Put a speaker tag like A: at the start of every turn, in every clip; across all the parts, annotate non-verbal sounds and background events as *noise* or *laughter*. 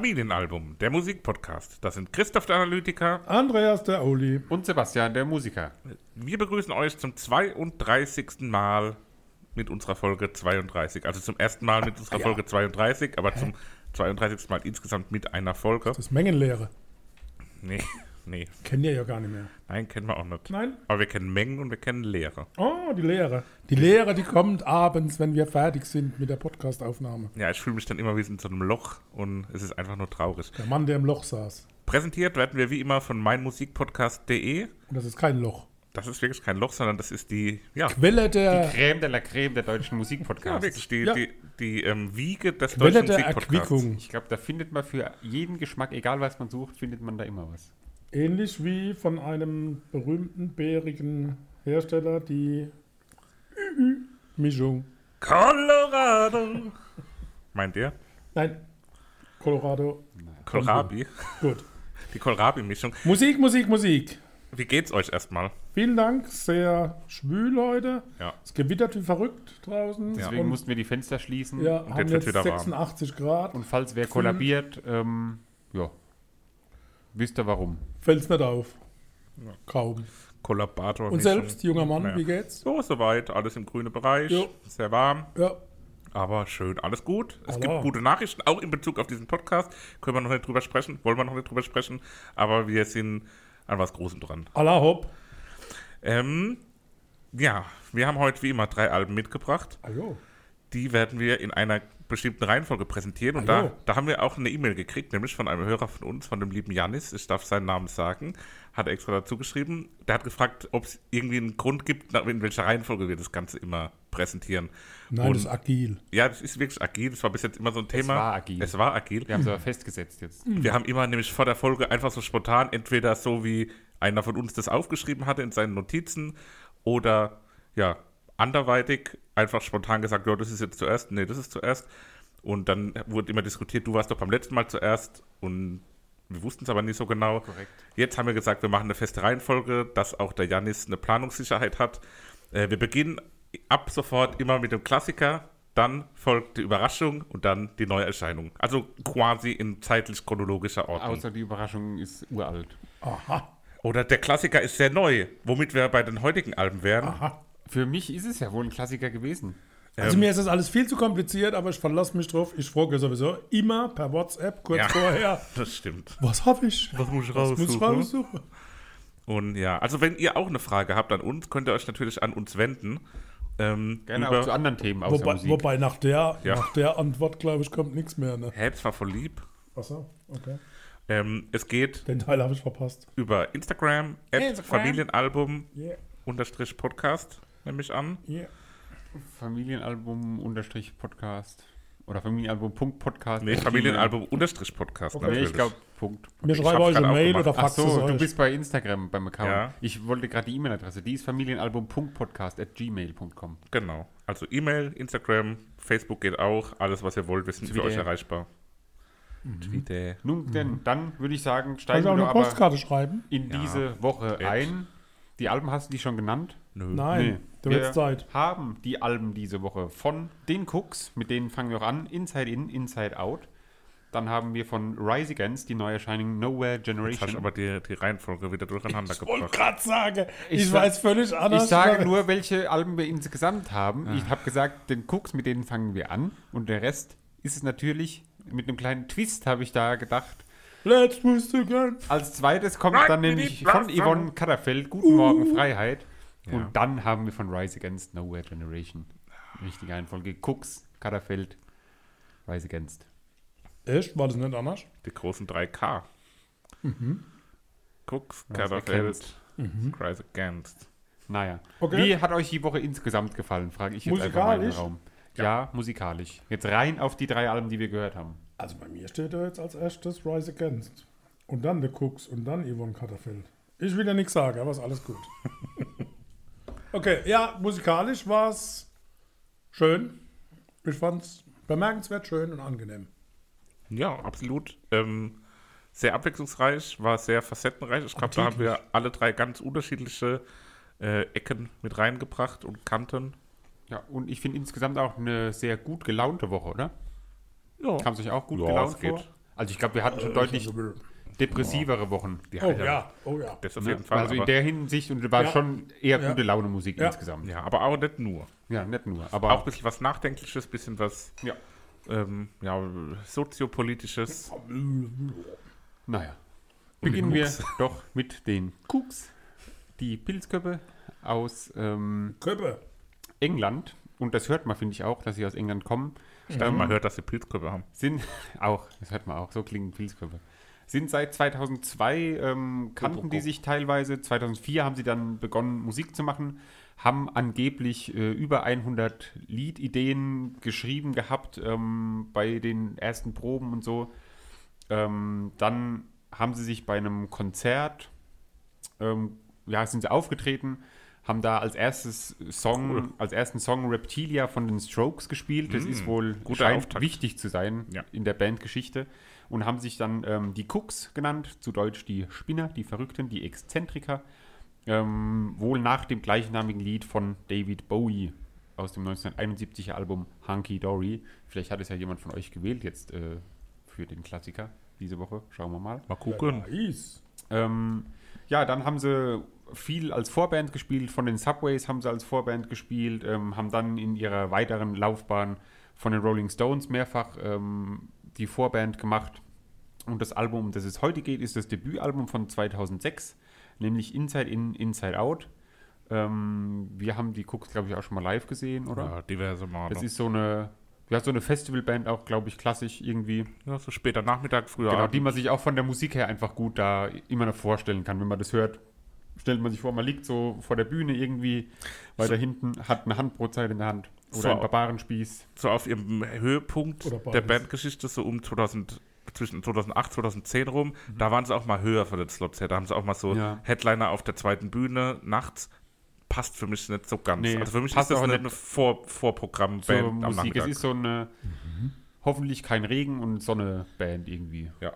A: Familienalbum, der Musikpodcast. Das sind Christoph der Analytiker.
B: Andreas der Oli.
C: Und Sebastian, der Musiker.
A: Wir begrüßen euch zum 32. Mal mit unserer Folge 32. Also zum ersten Mal mit unserer Folge 32, aber zum 32. Mal insgesamt mit einer Folge.
B: Das ist Mengenlehre.
A: Nee, nee.
B: Kennen ihr ja gar nicht mehr.
A: Nein, kennen wir auch nicht.
B: Nein?
A: Aber wir kennen Mengen und wir kennen Lehre.
B: Oh, die Lehre. Die Lehre, die kommt abends, wenn wir fertig sind mit der Podcastaufnahme.
A: Ja, ich fühle mich dann immer wie in so einem Loch und es ist einfach nur traurig.
B: Der Mann, der im Loch saß.
A: Präsentiert werden wir wie immer von meinmusikpodcast.de.
B: Und das ist kein Loch.
A: Das ist wirklich kein Loch, sondern das ist die, ja,
B: Quelle der,
C: Creme de la Creme der deutschen
A: ja
C: Musikpodcasts.
A: wirklich die,
B: Ja.
A: die, die ähm, Wiege des
B: Quelle
A: deutschen Musikpodcasts.
C: Ich glaube, da findet man für jeden Geschmack, egal was man sucht, findet man da immer was.
B: Ähnlich wie von einem berühmten bärigen Hersteller die Mischung.
A: Colorado. Meint ihr?
B: Nein, Colorado.
A: Kohlrabi.
B: Gut.
A: Die Kohlrabi-Mischung.
B: Musik, Musik, Musik.
A: Wie geht's euch erstmal?
B: Vielen Dank, sehr schwül heute.
A: Ja.
B: Es gewittert wie verrückt draußen.
C: Deswegen
B: und,
C: mussten wir die Fenster schließen.
B: ja,
A: und
B: haben
A: jetzt
B: jetzt
A: wieder warm.
B: 86 Grad.
C: Und falls wer
B: Gefühl-
C: kollabiert, ähm, ja, wisst ihr warum.
B: Fällt's nicht auf. Kaum.
A: Kollaborator.
B: Und selbst, junger Mann,
A: Ja.
B: wie geht's?
A: So, soweit. Alles im grünen Bereich.
B: Jo.
A: Sehr warm.
B: Ja,
A: Aber schön, alles gut. Es
B: Allah.
A: gibt gute Nachrichten, auch in Bezug auf diesen Podcast. Können wir noch nicht drüber sprechen, wollen wir noch nicht drüber sprechen. Aber wir sind an was Großem dran.
B: Allah hopp.
A: Ähm, ja, wir haben heute wie immer drei Alben mitgebracht.
B: Ajo.
A: Die werden wir in einer bestimmten Reihenfolge präsentieren. Und
B: Ah,
A: da, da haben wir auch eine E-Mail gekriegt, nämlich von einem Hörer von uns, von dem lieben Janis. Ich darf seinen Namen sagen. Hat er extra dazu geschrieben. Der hat gefragt, ob es irgendwie einen Grund gibt, in welcher Reihenfolge wir das Ganze immer präsentieren.
B: Nein,
A: Und-
B: das ist agil.
A: Ja, das ist wirklich agil. Das war bis jetzt immer so ein Thema.
C: war agil.
A: Es war agil.
C: Wir haben es aber festgesetzt jetzt.
A: Wir haben immer nämlich vor der Folge einfach so spontan, entweder so wie einer von uns das aufgeschrieben hatte in seinen Notizen oder ja, anderweitig einfach spontan gesagt, ja, das ist jetzt zuerst, nee, das ist zuerst. Und dann wurde immer diskutiert, du warst doch beim letzten Mal zuerst und wir wussten es aber nicht so genau.
C: Korrekt.
A: Jetzt haben wir gesagt, wir machen eine feste Reihenfolge, dass auch der Janis eine Planungssicherheit hat. Äh, wir beginnen ab sofort immer mit dem Klassiker, dann folgt die Überraschung und dann die Neuerscheinung. Also quasi in zeitlich chronologischer Ordnung.
C: Außer die Überraschung ist uralt.
B: Aha.
A: Oder der Klassiker ist sehr neu, womit wir bei den heutigen Alben wären.
B: Aha.
C: Für mich ist es ja wohl ein Klassiker gewesen.
B: Also
A: Ähm.
B: mir ist das alles viel zu kompliziert, aber ich verlasse mich drauf. Ich frage ja sowieso immer per WhatsApp kurz
A: Ja.
B: vorher. *laughs*
A: Das stimmt.
B: Was habe ich?
A: Was muss ich
B: Was muss ich raussuchen?
A: Und ja, also wenn ihr auch eine Frage habt an uns, könnt ihr euch natürlich an uns wenden. Ähm,
C: Gerne
A: über,
C: auch zu anderen Themen außer
B: Wobei,
C: Musik.
B: wobei nach, der,
A: Ja.
B: nach der Antwort, glaube ich, kommt nichts mehr. Ne?
A: Hä, war voll lieb.
B: Achso, okay.
A: Ähm, es geht
B: Den Teil habe ich verpasst.
A: über Instagram,
C: Instagram.
A: Familienalbum
B: Yeah,
A: unterstrich Podcast, nehme ich an.
B: yeah.
C: Familienalbum unterstrich Podcast. Oder Familienalbum.podcast.
A: Nee, Familienalbum unterstrich Podcast
B: Okay.
C: Nee,
A: natürlich.
C: ich glaube, Punkt.
B: Wir schreiben euch eine Mail oder
C: Ach
B: faxt es
C: so, du bist bei Instagram beim Account.
A: Ja.
C: Ich wollte gerade die E-Mail-Adresse. Die ist familienalbum.podcast at gmail.com.
A: Genau. Also E-Mail, Instagram, Facebook geht auch. Alles, was ihr wollt, wir sind für
C: Twitter.
A: euch erreichbar. Twitter.
C: Nun, denn dann würde ich sagen, steigen wir aber
B: Postkarte schreiben?
C: in
A: Ja.
C: diese Woche ein. Die Alben hast du die schon genannt?
A: Nö.
B: Nein,
C: Nee.
B: Du
C: Wir
B: Zeit.
C: haben die Alben diese Woche von den Cooks, mit denen fangen wir auch an, Inside In, Inside Out. Dann haben wir von Rise Against die Neuerscheinung Nowhere
A: Jetzt hast du
C: Generation.
A: aber die, die Reihenfolge wieder durcheinander
B: Ich wollte
A: gebracht.
B: gerade sagen, ich,
C: Ich
B: weiß völlig anders.
C: Ich sage nur, welche Alben wir insgesamt haben.
A: Ah.
C: Ich habe gesagt, den Cooks, mit denen fangen wir an. Und der Rest ist es natürlich, mit einem kleinen Twist habe ich da gedacht.
B: Let's twist again.
C: Als zweites kommt
A: Right
C: dann nämlich von Yvonne Katterfeld, Guten Morgen Freiheit.
A: Ja.
C: Und dann haben wir von Rise Against Nowhere Generation. Richtige Reihenfolge. Cooks, Katterfeld, Rise Against.
B: Echt? War das nicht anders?
A: Die großen 3K. Cooks,
C: Rise
A: Catterfeld,
C: Against.
A: Rise Against.
C: Naja.
B: Okay.
C: Wie hat euch die Woche insgesamt gefallen, frage ich jetzt einfach mal in den
B: Musikalisch?
C: Raum. Ja. musikalisch. Jetzt rein auf die drei Alben, die wir gehört haben.
B: Also bei mir steht da jetzt als erstes Rise Against. Und dann The Cooks und dann Yvonne Katterfeld. Ich will ja nichts sagen, aber ist alles gut. *laughs* okay, ja, musikalisch war es schön. Ich fand es bemerkenswert schön und angenehm.
A: Ja, absolut. Ähm, sehr abwechslungsreich, war sehr facettenreich. Ich glaube, da haben wir alle drei ganz unterschiedliche äh, Ecken mit reingebracht und Kanten.
C: Ja, und ich finde insgesamt auch eine sehr gut gelaunte Woche, oder?
A: Ja,
C: Kam es euch auch gut
A: Ja,
C: gelaunt
A: geht.
C: vor? Also ich glaube, wir hatten schon deutlich depressivere Wochen.
B: Oh ja, oh ja.
A: das auf
C: Ne?
A: jeden Fall.
C: also in der Hinsicht und war
B: Ja.
C: schon eher
B: Ja.
C: gute Laune Musik
B: Ja.
C: insgesamt.
A: ja, aber auch nicht nur.
C: Ja, nicht nur. Aber
A: Auch ein bisschen was Nachdenkliches, ein bisschen was
C: ja.
A: ähm, ja, soziopolitisches.
C: Naja. Beginnen wir *laughs* doch mit den Cooks. Die Pilzköppe aus ähm,
B: Köppe.
C: England. Und das hört man, finde ich auch, dass sie aus England kommen.
A: Ähm, man hört, dass sie Pilzkörper haben.
C: Sind *laughs* auch, das hört man auch, so klingen Pilzköpfe. Sind seit 2002, ähm, kannten die sich teilweise. 2004 haben sie dann begonnen, Musik zu machen. Haben angeblich äh, über 100 Liedideen geschrieben gehabt ähm, bei den ersten Proben und so. Ähm, dann haben sie sich bei einem Konzert, ähm, ja, sind sie aufgetreten, haben da als erstes Song,
A: Cool.
C: als ersten Song Reptilia von den Strokes gespielt. Das
A: Mm,
C: ist wohl scheint
A: Auftakt.
C: wichtig zu sein
A: Ja.
C: in der Bandgeschichte. Und haben sich dann ähm, die Cooks genannt, zu Deutsch die Spinner, die Verrückten, die Exzentriker. Ähm, wohl nach dem gleichnamigen Lied von David Bowie aus dem 1971er Album Hunky Dory. Vielleicht hat es ja jemand von euch gewählt jetzt äh, für den Klassiker diese Woche. Schauen wir mal.
A: Mal gucken.
B: Nice.
C: Ähm, ja, dann haben sie viel als Vorband gespielt, von den Subways haben sie als Vorband gespielt, ähm, haben dann in ihrer weiteren Laufbahn von den Rolling Stones mehrfach ähm, die Vorband gemacht. Und das Album, um das es heute geht, ist das Debütalbum von 2006, nämlich Inside In, Inside Out. Ähm, wir haben die Cooks, glaube ich, auch schon mal live gesehen, oder?
A: Ja, diverse Male.
C: Das ist so eine, ja, so eine Festivalband auch, glaube ich, klassisch irgendwie.
A: ja, so später Nachmittag, früher
C: Genau,
A: Abend.
C: die man sich auch von der Musik her einfach gut da immer noch vorstellen kann. Wenn man das hört, stellt man sich vor, man liegt so vor der Bühne irgendwie weiter hinten, hat eine Handbrotzeit in der Hand oder
A: So.
C: einen Barbarenspieß.
A: so auf ihrem Höhepunkt der. Bandgeschichte, so um 2000, zwischen 2008, 2010 rum,
C: Mhm.
A: da waren sie auch mal höher von den Slots her. Da haben sie auch mal so
C: Ja.
A: Headliner auf der zweiten Bühne nachts. Passt für mich nicht so ganz.
C: Nee,
A: also für mich
C: passt
A: ist das
C: auch
A: eine,
C: nicht
A: eine Vor Vorprogramm-Band am
C: Musik. Es
A: Nachmittag.
C: ist so eine hoffentlich kein Regen und Sonne-Band irgendwie.
A: ja.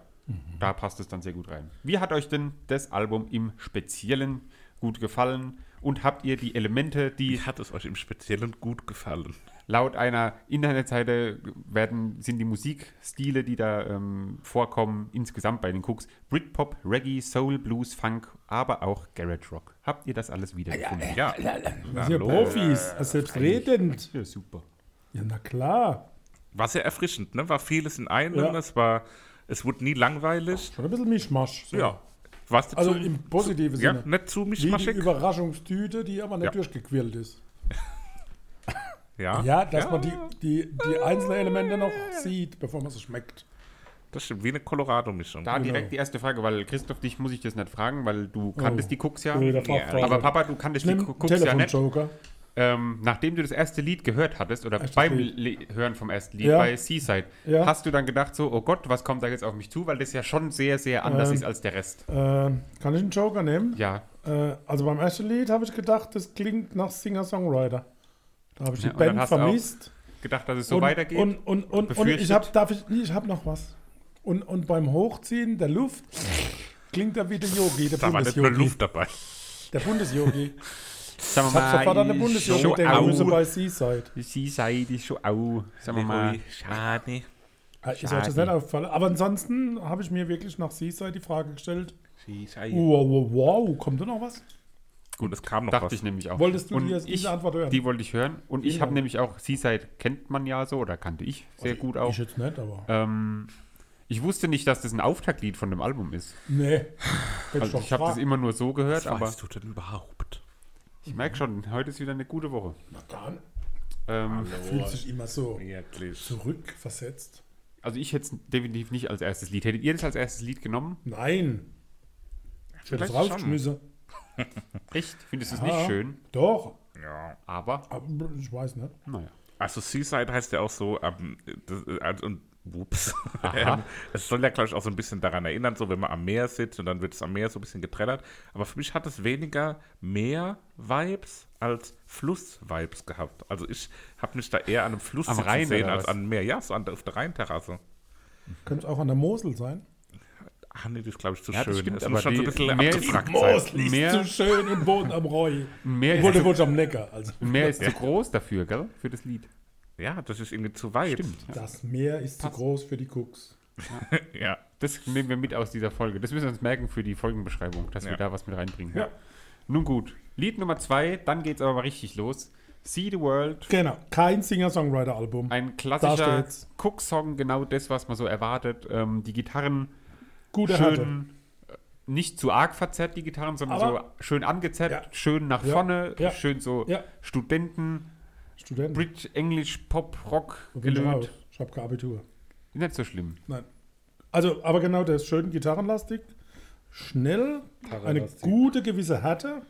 C: Da passt es dann sehr gut rein. Wie hat euch denn das Album im Speziellen gut gefallen? Und habt ihr die Elemente, die
A: Wie hat es euch im Speziellen gut gefallen?
C: Laut einer Internetseite werden, sind die Musikstile, die da ähm, vorkommen, insgesamt bei den Cooks Britpop, Reggae, Soul, Blues, Funk, aber auch Garage Rock. Habt ihr das alles wiedergefunden?
A: Ja,
B: Das sind ja Profis, also selbstredend.
C: Ja, super.
B: Ja, na klar.
A: war sehr erfrischend, ne? War vieles in einem.
B: Ja.
A: Es war, es wurde nie langweilig.
B: Schon ein bisschen Mischmasch. So.
A: Ja. Warst du
B: Also
A: zu,
B: im positiven
A: ja,
B: Sinne.
A: nicht zu
B: Wie die? Überraschungstüte, die aber nicht
A: Ja.
B: durchgequillt ist. *laughs*
A: Ja,
B: Ja, dass man die, die, die einzelnen Elemente noch sieht, bevor man sie schmeckt.
A: Das stimmt, wie eine Colorado-Mischung.
C: Da
B: Genau.
C: direkt die erste Frage, weil Christoph, dich muss ich das nicht fragen, weil du kanntest die Cooks ja.
B: Oh, Fachfrage.
C: Aber Papa, du kanntest die
B: Nimm
C: Cooks ja nicht.
B: Telefonjoker.
C: Ähm, nachdem du das erste Lied gehört hattest, oder
B: Erstes
C: beim Hören vom ersten Lied
B: Ja.
C: bei Seaside,
B: Ja.
C: hast du dann gedacht so, oh Gott, was kommt da jetzt auf mich zu? Weil das ja schon sehr, sehr anders
B: Ähm.
C: ist als der Rest.
B: Äh, kann ich einen Joker nehmen?
C: Ja,
B: Äh, also beim ersten Lied habe ich gedacht, das klingt nach Singer-Songwriter. Da habe ich die
C: Ja, dann
B: Band vermisst.
C: gedacht, dass es so
B: und,
C: weitergeht.
B: Und, und, und, und ich habe, darf ich, nee, ich habe noch was. Und, und beim Hochziehen der Luft klingt er wie der Yogi, der
A: da war nicht nur. Luft dabei.
B: Der Bundesyogi. *laughs*
C: Sagen
B: Ich habe sofort an den Bundesyogi
C: schon
B: denken müssen bei Seaside.
C: Seaside ist schon au. Sagen wir mal.
A: Schade.
B: Ah, Ist euch
C: Schade.
B: das nicht aufgefallen? Aber ansonsten habe ich mir wirklich nach Seaside die Frage gestellt,
A: Schade.
B: wow, wow, wow, kommt da noch was?
A: Gut, es kam noch
C: Dachte
A: was.
C: ich nämlich auch.
B: Wolltest du
C: und ich,
B: diese Antwort hören?
C: Die wollte ich hören. Und ich habe nämlich auch, Seaside kennt man ja so, oder kannte ich sehr gut auch.
B: Ich jetzt nicht, aber...
C: Ähm, ich wusste nicht, dass das ein Auftaktlied von dem Album ist.
B: Nee.
C: Also ich habe das immer nur so gehört,
A: was
C: aber
A: weißt du denn überhaupt?
C: Ich merke schon, heute ist wieder eine gute Woche.
B: Na dann.
C: Ähm,
B: Fühlt sich immer so
A: Wirklich.
B: zurückversetzt.
C: also ich hätte es definitiv nicht als erstes Lied. Hättet ihr das als erstes Lied genommen?
B: Nein. Ich hätte es
A: vielleicht
B: rausgeschmissen. *laughs*
C: Echt? Findest du es nicht schön?
B: Doch.
A: Ja.
C: Aber,
B: Aber ich weiß nicht.
C: naja.
A: Also Seaside heißt ja auch so, ähm, das, also, und Whoops.
C: Aha. *laughs*
A: Ähm, es soll ja, glaube ich, auch so ein bisschen daran erinnern, so wenn man am Meer sitzt und dann wird es am Meer so ein bisschen getrellert. Aber für mich hat es weniger Meer-Vibes als Fluss-Vibes gehabt. Also ich habe mich da eher an einem Fluss
C: Am Rhein
A: sehen
C: oder
A: als an einem Meer. Ja, so an der, auf der Rheinterrasse.
B: Könnte es auch an der Mosel sein?
A: Ach nee, das ist, glaube ich, zu
C: Ja, das
A: schön.
C: stimmt,
A: Es
C: aber
A: muss schon so ein bisschen
C: Meer ist-
A: abgefragt sein.
B: Mosel ist
C: Meer-
B: zu schön und Boden am Reu.
C: Mehr ist,
B: wollte
C: zu,
B: am Neckar. Also
C: mehr ist zu groß dafür, gell? Für das Lied.
A: Ja, das ist irgendwie zu weit.
C: Stimmt. Ja.
B: das Meer ist zu groß für die Cooks. *laughs*
A: Ja.
C: Das nehmen wir mit aus dieser Folge. Das müssen wir uns merken für die Folgenbeschreibung, dass wir
A: Ja.
C: da was mit reinbringen.
B: Ja.
C: Nun gut. Lied Nummer zwei, dann geht es aber mal richtig los. See the World.
B: Genau. Kein Singer-Songwriter-Album.
C: Ein klassischer. Cook-Song, genau das, was man so erwartet. Ähm, die Gitarren
B: Gute Härte.
C: schön, äh, nicht zu arg verzerrt, die Gitarren, sondern
B: Aber-
C: so schön angezerrt,
B: Ja.
C: schön nach
B: Ja.
C: vorne,
B: Ja.
C: schön so
B: Ja.
C: Studenten,
B: Studenten.
C: Bridge, Englisch, Pop, Rock,
B: bin ich habe kein Abitur.
C: Nicht so schlimm.
B: Nein. Also, aber genau das. Schön gitarrenlastig. Schnell. Eine gute gewisse Härte.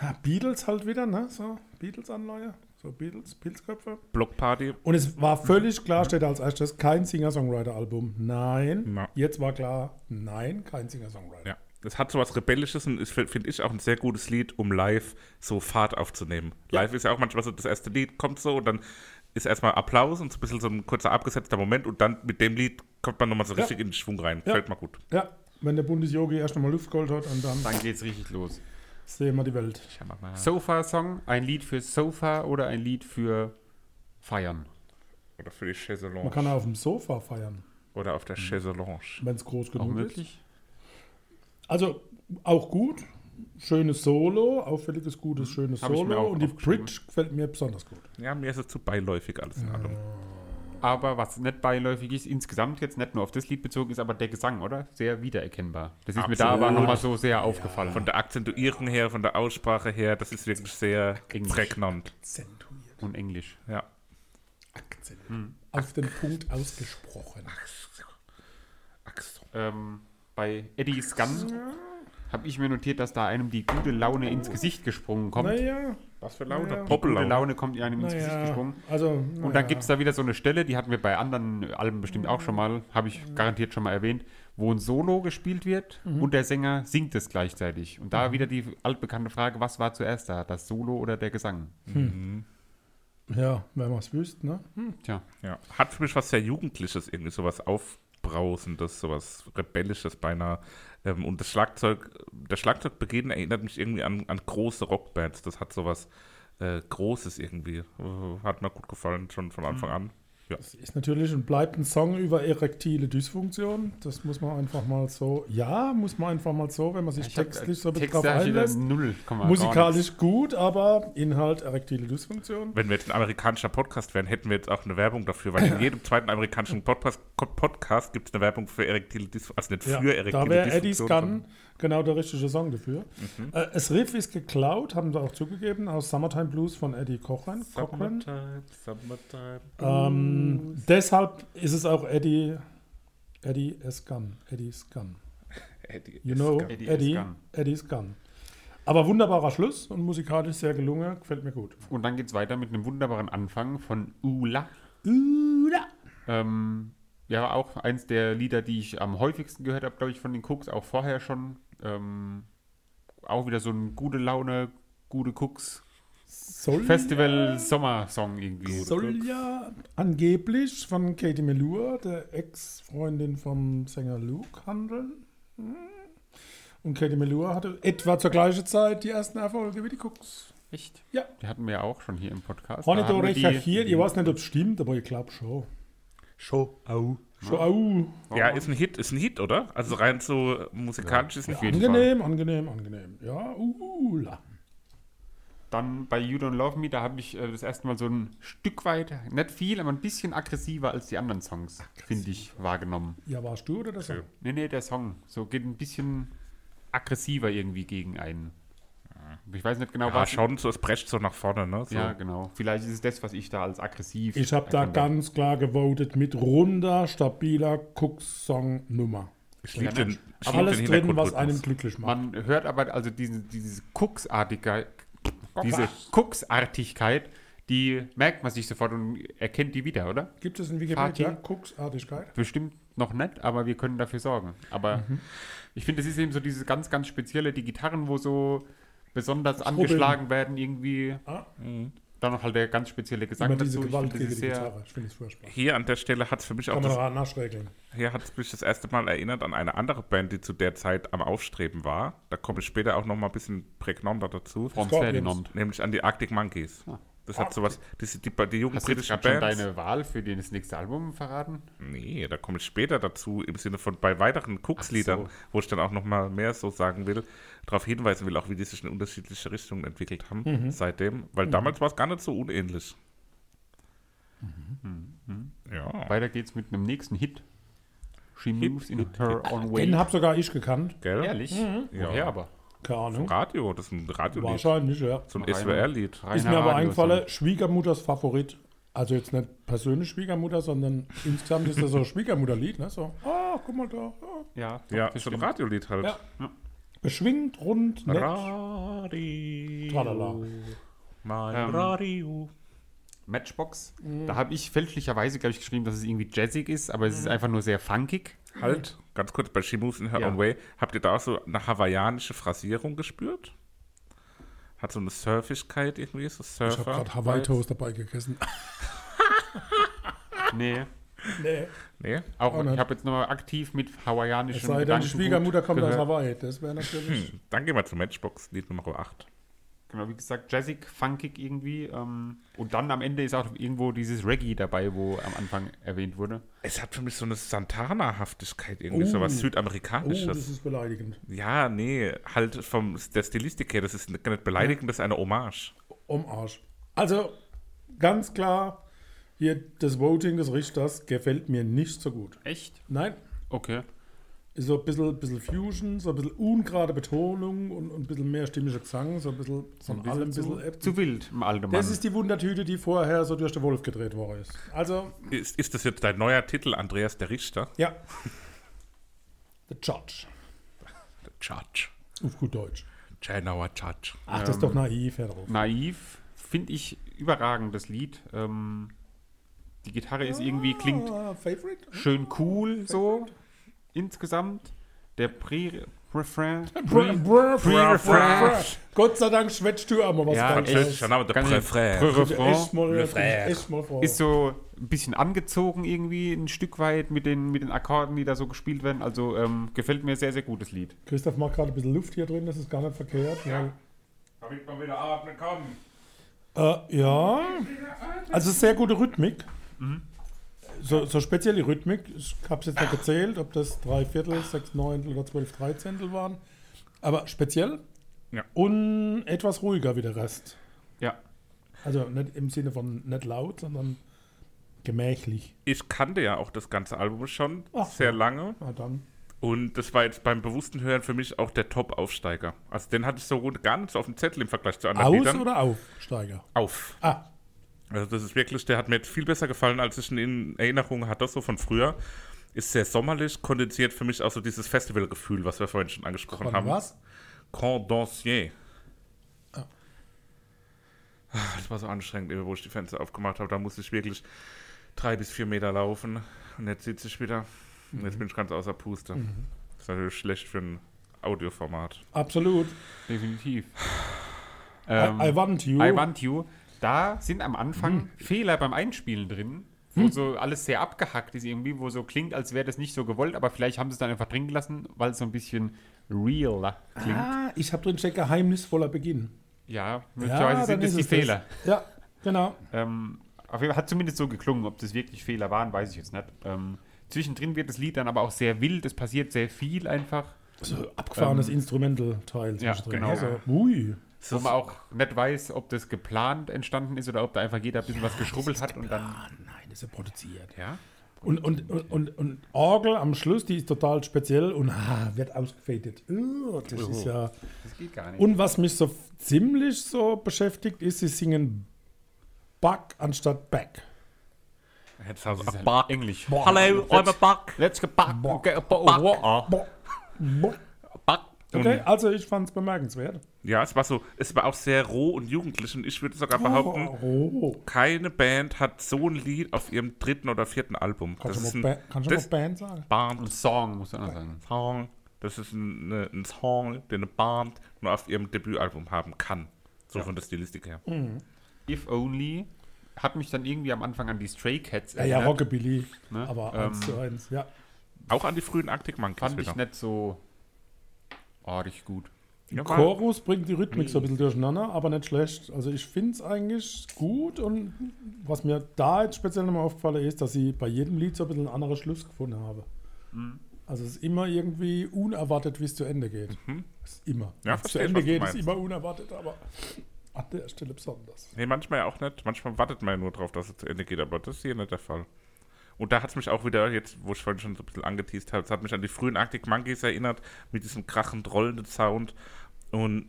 B: Na, Beatles halt wieder, ne? So, Beatles-Anleihe. So, Beatles, Pilzköpfe.
A: Blockparty.
B: Und es war völlig klar, steht als erstes, kein Singer-Songwriter-Album. Nein.
A: Na.
B: Jetzt war klar, nein, kein Singer-Songwriter.
A: Ja. Das hat so was Rebellisches und ist, finde ich, auch ein sehr gutes Lied, um live so Fahrt aufzunehmen.
B: Ja.
A: Live ist ja auch manchmal so, das erste Lied kommt so und dann ist erstmal Applaus und so ein bisschen so ein kurzer abgesetzter Moment und dann mit dem Lied kommt man nochmal so
B: Ja.
A: richtig in den Schwung rein.
B: Ja.
A: Gefällt mir gut.
B: Ja, wenn der Bundesjogi erst einmal Luft geholt hat und dann
C: Dann geht's richtig los.
B: sehen wir die Welt.
C: Sofa-Song, ein Lied für Sofa oder ein Lied für Feiern?
A: Oder für die
B: Man
A: Chaiselange.
B: kann auf dem Sofa feiern,
A: Oder auf der Chaiselange.
B: wenn es groß
C: Auch
B: genug ist. Also auch gut. Schönes Solo, auffälliges, gutes, schönes
C: Hab ich mir
B: Solo. Und die. Bridge gefällt mir besonders gut.
A: Ja, mir ist es zu beiläufig alles in allem.
C: Aber was nicht beiläufig ist, insgesamt jetzt nicht nur auf das Lied bezogen, ist aber der Gesang, oder? Sehr wiedererkennbar. Das ist mir da aber nochmal so sehr aufgefallen.
A: Von der Akzentuierung her, von der Aussprache her, das ist wirklich sehr
C: Englisch.
A: prägnant.
B: Akzentuiert.
C: Und Englisch.
A: Ja.
B: Akzent. Auf den Punkt ausgesprochen.
C: Ähm, bei Eddie's Gun habe ich mir notiert, dass da einem die gute Laune ins Gesicht gesprungen kommt.
B: Naja,
A: Was für Laune?
B: Ja.
C: Die gute. Laune kommt einem ins Gesicht
B: naja.
C: gesprungen.
B: Also,
C: Und dann gibt es da wieder so eine Stelle, die hatten wir bei anderen Alben bestimmt auch schon mal, habe ich garantiert schon mal erwähnt, wo ein Solo gespielt wird und der Sänger singt es gleichzeitig. Und da wieder die altbekannte Frage, was war zuerst da, das Solo oder der Gesang?
B: Ja, wenn man es wüsste, ne?
C: Tja,
A: Ja. Hat für mich was sehr Jugendliches, irgendwie sowas Aufbrausendes, sowas Rebellisches beinahe. Ähm, und das Schlagzeug, der Schlagzeugbeginn erinnert mich irgendwie an, an große Rockbands. Das hat sowas äh, Großes irgendwie. Äh, hat mir gut gefallen, schon von Anfang an. Ja.
B: Das ist natürlich und bleibt ein Song über erektile Dysfunktion. Das muss man einfach mal so, ja, muss man einfach mal so, wenn man sich
C: ich hab,
B: textlich so
C: Text
B: drauf einlässt.
C: null,
B: Musikalisch gut, aber Inhalt erektile Dysfunktion.
A: Wenn wir jetzt ein amerikanischer Podcast wären, hätten wir jetzt auch eine Werbung dafür, weil in *laughs* jedem zweiten amerikanischen Podcast, Podcast gibt es eine Werbung für erektile Dysfunktion. Also nicht
B: Ja,
A: für erektile
B: da wäre Eddie's
A: Dysfunktion.
B: Genau der richtige Song dafür.
A: Mhm.
B: Äh, das Riff ist geklaut, haben sie auch zugegeben, aus Summertime Blues von Eddie Cochran. Cochran.
A: Summertime, summertime.
B: Ähm, deshalb ist es auch Eddie, Eddie S. Gun. Eddie's Gun.
A: Eddie *laughs*
B: You know.
C: Eddie
B: Eddie,
C: S. Gun.
B: Eddie's Gun. Aber wunderbarer Schluss und musikalisch sehr gelungen, gefällt mir gut.
C: Und dann geht es weiter mit einem wunderbaren Anfang von Ula. Ähm, ja, auch eins der Lieder, die ich am häufigsten gehört habe, glaube ich, von den Cooks, auch vorher schon. Ähm, auch wieder so ein gute Laune, gute Cooks
B: Soll
C: Festival Sommersong irgendwie.
B: Soll ja angeblich von Katie Melua, der Ex-Freundin vom Sänger Luke, handeln. Hm. Und Katie Melua hatte etwa zur gleichen Zeit die ersten Erfolge wie die Cooks.
C: Echt?
B: Ja.
C: Die hatten wir ja auch schon hier im Podcast.
B: Habe
C: wir
B: recherchiert, ich weiß nicht, ob es stimmt, aber ich glaube schon.
A: Schon. Au.
B: Schon, au.
A: Ja, ist ein Hit, ist ein Hit, oder? Also rein so musikalisch ist ein
C: auf
A: Hit.
C: jeden
B: Angenehm, angenehm, angenehm. Ja, uh, la.
C: Dann bei You Don't Love Me, da habe ich äh, das erste Mal so ein Stück weit, nicht viel, aber ein bisschen aggressiver als die anderen Songs, finde ich, wahrgenommen.
B: Ja, warst du oder das?
A: Okay.
C: Nee, nee, der Song. So geht ein bisschen aggressiver irgendwie gegen einen. Ich weiß nicht genau,
A: Ja,
C: was.
A: schon so, es brecht so nach vorne, ne? So.
C: Ja, genau. Vielleicht ist es das, was ich da als aggressiv.
B: Ich habe da ganz klar gewotet mit runder, stabiler Cooks-Song-Nummer.
A: Ich liebe den,
C: Mensch.
A: ich
B: Alles
A: den
B: drin, was einen glücklich macht.
C: Man hört aber also diese, diese Cooks-Artigkeit, diese Cooks-Artigkeit, die merkt man sich sofort und erkennt die wieder, oder?
B: Gibt es in Wikipedia? Cooks-Artigkeit?
C: Bestimmt noch nicht, aber wir können dafür sorgen. Aber
B: Mhm.
C: ich finde, es ist eben so dieses ganz, ganz spezielle, die Gitarren, wo so besonders
B: Schrubbeln.
C: angeschlagen werden, irgendwie.
B: Ah,
C: Dann noch halt der ganz spezielle Gesang
B: immer diese
C: dazu. Ich
B: Gewalt
C: finde, das sehr.
B: Ich finde es furchtbar.
A: Hier an der Stelle hat es für mich auch
B: Kann man
A: das, hier hat's mich das erste Mal erinnert an eine andere Band, die zu der Zeit am Aufstreben war. Da komme ich später auch noch mal ein bisschen prägnanter dazu.
C: Ferdinand.
A: Nämlich an die Arctic Monkeys. Das hat sowas, die, die, die, die jungen
C: Hast du jetzt gerade schon
A: Bands.
C: deine Wahl für das nächste Album verraten?
A: Nee, da komme ich später dazu, im Sinne von bei weiteren Cooks-Liedern,
C: so.
A: wo ich dann auch noch mal mehr so sagen will, darauf hinweisen will, auch wie die sich in unterschiedliche Richtungen entwickelt haben
B: Mhm.
A: seitdem. Weil damals war es gar nicht so unähnlich.
B: Mhm.
A: Ja,
C: Weiter geht's mit einem nächsten Hit. She moves in her own way.
B: Den habe sogar ich gekannt.
A: gell?
C: Ehrlich?
A: Ja.
C: Woher aber?
B: Keine Ahnung.
A: Radio, das ist ein Radiolied.
B: Wahrscheinlich, ja.
A: So ein
C: Reiner-
A: SWR-Lied.
B: Ist mir aber eingefallen, Schwiegermutters Favorit. Also jetzt nicht persönlich Schwiegermutter, sondern insgesamt ist das so ein Schwiegermutterlied. Ne? So, ah, guck mal da. Ah.
C: Ja,
A: Ja,
C: das
A: so ein. Radiolied halt.
B: Ja. Beschwingt, rund, nett.
A: Radio.
B: Tralala.
A: Mein
C: Ähm,
A: Radio.
C: Matchbox.
B: Mhm.
C: Da habe ich fälschlicherweise, glaube ich, geschrieben, dass es irgendwie jazzig ist, aber es
B: Mhm.
C: ist einfach nur sehr funkig.
A: Halt, ganz kurz bei She Moves in Her
C: Ja.
A: Own Way. Habt ihr da auch so eine hawaiianische Phrasierung gespürt? Hat so eine Surfigkeit irgendwie, so
B: Ich habe
A: Surfer.
B: gerade Hawaii Toast dabei gegessen. *laughs*
C: Nee.
B: nee.
A: Nee?
C: Auch,
B: Auch
C: ich habe jetzt nochmal aktiv mit
B: Es
C: hawaiianischem
B: sei denn, die Schwiegermutter kommt aus
C: gehört.
B: Hawaii. Das wäre natürlich.
A: Hm, dann gehen wir zu Matchbox, Lied Nummer 8.
C: Genau, wie gesagt, jazzig, funkig irgendwie. Ähm, und dann am Ende ist auch irgendwo dieses Reggae dabei, wo am Anfang erwähnt wurde.
A: Es hat für mich so eine Santana-Haftigkeit irgendwie, so
B: Oh.
A: was
B: Oh, das
A: Südamerikanisches.
B: ist beleidigend.
A: ja, nee, halt vom der Stilistik her, das ist nicht beleidigend, das ist eine Hommage.
B: Arsch. Also, ganz klar, hier das Voting des Richters gefällt mir nicht so gut.
C: Echt?
B: Nein,
C: Okay.
B: So ein bisschen, bisschen Fusion, so ein bisschen ungerade Betonung und, und ein bisschen mehr stimmiger Gesang, so ein bisschen von allem ein bisschen.
C: zu, zu wild im Allgemeinen.
B: das ist die Wundertüte, die vorher so durch den Wolf gedreht worden ist. Also,
A: Ist, ist das jetzt dein neuer Titel, Andreas der Richter?
B: ja. The Judge.
A: Der Judge.
B: Auf gut Deutsch.
A: Chenauer Judge.
B: Ach, das ist doch naiv, Herr drauf.
C: Naiv. Finde ich überragend, das Lied. Ähm, die Gitarre ist irgendwie, klingt
B: Ah, Favorite?
C: schön cool so insgesamt. Der Pre Refrain.
B: Brr, brr, brr,
C: Refrain.
B: Gott sei Dank schwätzt du aber was
C: Ja,
B: ganz.
A: Französischer Name, der.
C: Pre-
B: mal, mal froh.
C: Ist so ein bisschen angezogen irgendwie ein Stück weit mit den, mit den Akkorden, die da so gespielt werden. Also ähm, gefällt mir sehr, sehr gutes Lied.
B: Christoph macht gerade ein bisschen Luft hier drin, das ist gar nicht verkehrt. Weil,
A: Damit man wieder atmen kann.
B: äh, ja, also sehr gute Rhythmik.
C: Mhm.
B: So, so spezielle Rhythmik. Ich habe es jetzt nicht gezählt, ob das drei Viertel, sechs Neuntel oder zwölf Dreizehntel waren. Aber speziell
A: Ja.
B: und etwas ruhiger wie der Rest.
C: Ja.
B: Also nicht im Sinne von nicht laut, sondern gemächlich.
A: Ich kannte ja auch das ganze Album schon
B: Ach,
A: sehr lange.
B: Na dann.
A: Und das war jetzt beim bewussten Hören für mich auch der Top-Aufsteiger. Also den hatte ich so gar nicht so auf dem Zettel im Vergleich zu anderen
B: Aus
A: Liedern.
B: oder Aufsteiger?
A: Auf.
B: Ah,
A: Also das ist wirklich, der hat mir jetzt viel besser gefallen, als ich ihn in Erinnerung hatte, so von früher. Ist sehr sommerlich, kondensiert für mich auch so dieses Festivalgefühl, was wir vorhin schon angesprochen
B: von
A: haben.
B: was?
A: Condensier. Ah, Das war so anstrengend, wo ich die Fenster aufgemacht habe. Da musste ich wirklich drei bis vier Meter laufen. Und jetzt sitze ich wieder. Und jetzt bin ich ganz außer Puste. Das ist natürlich schlecht für ein Audioformat.
B: Absolut.
C: Definitiv.
B: I,
C: Ähm,
B: I want you.
C: I Want You. Da sind am Anfang
B: Hm.
C: Fehler beim Einspielen drin, wo so alles sehr abgehackt ist irgendwie, wo so klingt, als wäre das nicht so gewollt, aber vielleicht haben sie es dann einfach drin gelassen, weil es so ein bisschen realer klingt.
B: Ah, ich habe drin steht geheimnisvoller Beginn.
C: Ja, möglicherweise sind
B: dann
C: es
B: ist
C: die
B: es das.
C: Fehler.
B: Ja, genau.
C: Ähm, auf jeden Fall hat zumindest so geklungen, ob das wirklich Fehler waren, weiß ich jetzt nicht. Ähm, zwischendrin wird das Lied dann aber auch sehr wild, es passiert sehr viel einfach,
B: So abgefahrenes Instrumental-Teil.
C: Ähm, ja,
B: zwischendrin.
C: genau.
B: Also, ui.
C: Wo man auch nicht weiß, ob das geplant entstanden ist oder ob da einfach jeder ein bisschen was geschrubbelt hat und dann
B: Ah, nein, das ist ja produziert.
A: Ja?
B: Und, und, und, und, und Orgel am Schluss, die ist total speziell und *laughs* ah, wird ausgefadet. Oh, das ist ja.
C: Das geht gar nicht.
B: Und was mich so ziemlich so beschäftigt, ist, sie singen Buck anstatt Back.
A: Also
C: Das ist
A: Bug.
C: halt Englisch.
A: Hello, I'm a Bug.
C: Let's get back. Get a bottle of water.
B: Bo- bo-
A: Bug.
B: Okay, also ich fand es bemerkenswert.
A: Ja, es war so, es war auch sehr roh und jugendlich und ich würde sogar behaupten,
B: Oh,
A: keine Band hat so ein Lied auf ihrem dritten oder vierten Album.
B: kannst
A: das
B: du mal, ba kannst
A: das-
B: Band sagen?
A: Band,
C: Ein Song, muss auch sagen.
A: Song. Das ist ein, ein Song, den eine Band nur auf ihrem Debütalbum haben kann. So von der Stilistik her.
C: If Only hat mich dann irgendwie am Anfang an die Stray Cats
B: Ja, ja, Rockabilly,
C: Ne?
B: aber
C: Ähm,
B: eins zu eins, ja.
A: Auch an die frühen Arctic Monkeys
C: Fand ich
A: wieder.
C: nicht so ordentlich gut.
A: Ja,
B: Chorus bringt die Rhythmik so ein bisschen durcheinander, aber nicht schlecht. Also ich finde es eigentlich gut und was mir da jetzt speziell nochmal aufgefallen ist, dass ich bei jedem Lied so ein bisschen einen anderen Schluss gefunden habe.
A: Mhm.
B: Also es ist immer irgendwie unerwartet, wie es zu Ende geht. Es ist immer.
A: Ja,
B: es zu Ende geht, ist immer unerwartet, aber an der Stelle besonders.
A: Nee, manchmal ja auch nicht. Manchmal wartet man ja nur drauf, dass es zu Ende geht, aber das ist hier nicht der Fall. Und da hat es mich auch wieder, jetzt, wo ich vorhin schon so ein bisschen angeteased habe, es hat mich an die frühen Arctic Monkeys erinnert, mit diesem krachend rollenden Sound. Und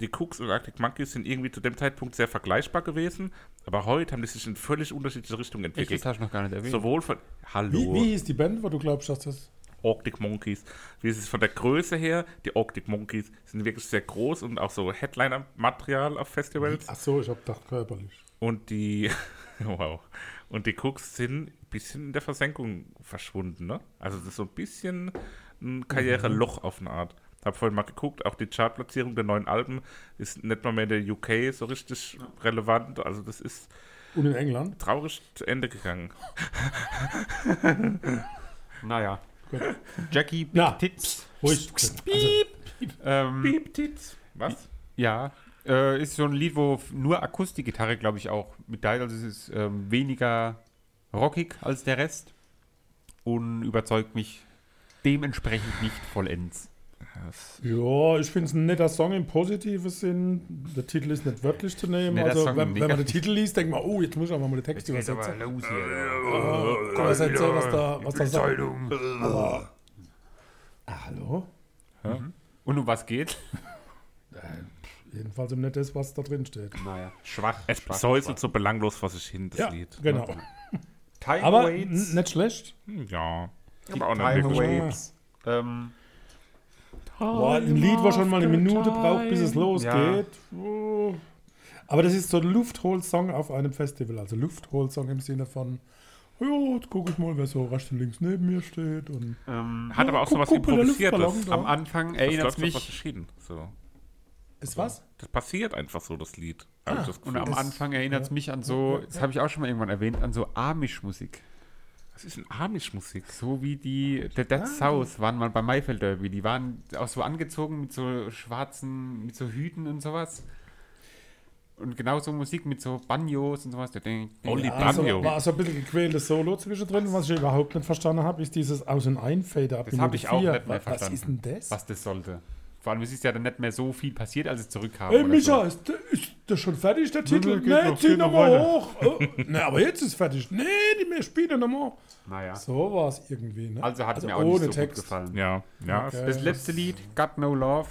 A: die Cooks und Arctic Monkeys sind irgendwie zu dem Zeitpunkt sehr vergleichbar gewesen, aber heute haben die sich in völlig unterschiedliche Richtungen
C: Echt,
A: entwickelt.
C: das hast du noch gar nicht erwähnt.
A: Sowohl von. Hallo.
B: Wie, wie ist die Band, wo du glaubst, dass das...
A: Arctic Monkeys. Wie ist es von der Größe her? Die Arctic Monkeys sind wirklich sehr groß und auch so Headliner-Material auf Festivals.
B: Ach so, ich habe gedacht körperlich.
A: Und die, *laughs* wow. Und die Cooks sind ein bisschen in der Versenkung verschwunden, ne? Also das ist so ein bisschen ein Karriereloch auf eine Art. Hab vorhin mal geguckt, auch die Chartplatzierung der neuen Alben ist nicht mal mehr in der UK so richtig relevant. Also das ist
B: Und in England?
A: traurig zu Ende gegangen. *laughs*
C: Naja. Jackie Big
B: Ja.
C: Tits.
B: Ruhig. Also,
C: Ähm,
A: Piep, Tits. Was?
C: ja. Äh, ist so ein Lied, wo nur Akustikgitarre, glaube ich, auch mit da. Also es ist ähm, weniger rockig als der Rest. Und überzeugt mich dementsprechend nicht vollends.
B: Ja, ich finde es ein netter Song im positiven Sinn. Der Titel ist nicht wörtlich zu nehmen.
C: Nee, der
B: also,
C: Song
B: wenn, wenn man den. Titel liest, denkt man, oh, jetzt muss ich aber mal den Text übersetzen.
C: los hier.
B: Äh, kann man erzählen, was da, was da sagt. Aber, ah, hallo?
C: Und um was geht?
B: Jedenfalls um nicht das, was da drin steht.
C: Naja, schwach.
A: Es
C: schwach,
A: säuselt so belanglos vor sich hin, das
B: Ja,
A: Lied.
B: genau.
C: Time
B: Aber
C: Waits.
B: nicht schlecht.
A: Hm, Ja.
C: Die
A: Aber auch nicht
C: Time. Ähm,
B: Boah, ein Lied, wo schon mal eine Minute braucht, bis es losgeht. Oh. Aber das ist so ein Luftholsong auf einem Festival. Also Luftholsong im Sinne von, ja, jetzt gucke ich mal, wer so rechts und links neben mir steht. Und
C: ähm,
A: Hat aber auch
B: mal, der
A: Improvisiertes.
C: Am Anfang erinnert es
A: so
C: mich.
A: hin. So.
B: ist was?
A: Das passiert einfach so, das Lied. Ich das
C: Und am Anfang erinnert es
B: ja.
C: mich an so, das habe ich auch schon mal irgendwann erwähnt, an so Amish-Musik.
A: Das ist ein Amish-Musik.
C: So wie die The Dead South waren mal bei Maifeld Derby. Die waren auch so angezogen mit so schwarzen, mit so Hüten und sowas. Und genauso Musik mit so Banjos und sowas.
A: Oli
B: Ja, also,
A: Banjo.
B: war so ein bisschen gequältes Solo zwischendrin. Was ich überhaupt nicht verstanden habe, ist dieses Aus- und Einfader ab
C: Das habe ich auch
B: vier.
C: nicht mehr verstanden.
B: Was ist denn das?
C: Was das sollte. Vor allem es ist ja dann nicht mehr so viel passiert, als es zurückkam.
B: Ey, Micha,
C: so.
B: ist, ist das schon fertig, der Titel? Nee,
C: noch,
B: zieh
C: geht
B: noch
C: noch
B: mal
C: weiter.
B: hoch. Oh, nee, aber jetzt ist fertig. Nee, die mehr spielen noch mal.
C: Naja.
B: So war es irgendwie. Ne?
C: Also hat mir auch nicht so gut gefallen.
A: Ja, ja.
B: Okay.
A: es
C: Das letzte Lied, Got No Love,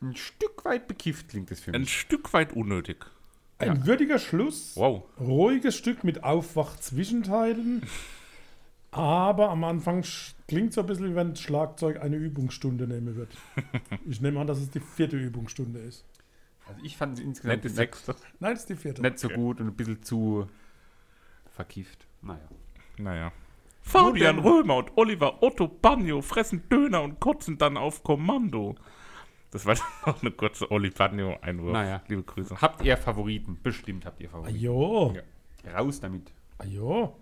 C: ein Stück weit bekifft klingt das für
A: ist ein
C: mich.
A: Stück weit unnötig.
B: Ein würdiger Schluss.
A: Wow.
B: Ruhiges Stück mit Aufwach-Zwischenteilen. Aber am Anfang klingt so ein bisschen, wie wenn das Schlagzeug eine Übungsstunde nehmen wird. *laughs* Ich nehme an, dass es die vierte Übungsstunde ist.
C: Also ich fand es insgesamt
A: Nicht die sechste.
B: Nein, es ist die vierte.
C: nicht so gut und ein bisschen zu verkifft. Naja.
A: Naja. Fabian Römer und Oliver Otto Bagno fressen Döner und kotzen dann auf Kommando. Das war *laughs* noch eine kurze Oli Bagno-Einwurf.
C: Naja.
A: Liebe Grüße.
C: Habt ihr Favoriten? Bestimmt habt ihr Favoriten.
B: Ajo.
C: Ja. Raus damit.
B: Ajo.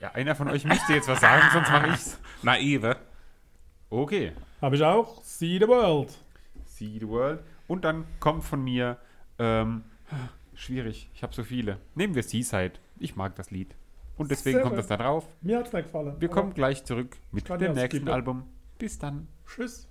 C: Ja, einer von euch müsste jetzt was sagen, sonst mache ich's.
A: Naive.
C: Okay.
B: Habe ich auch. See the world.
C: See the World. Und dann kommt von mir, ähm, schwierig, ich habe so viele. Nehmen wir Seaside. Ich mag das Lied. Und deswegen
B: Sehr
C: kommt das da drauf.
B: Mir hat es nicht gefallen.
C: Wir kommen gleich zurück mit dem nächsten. Album. Bis dann.
B: Tschüss.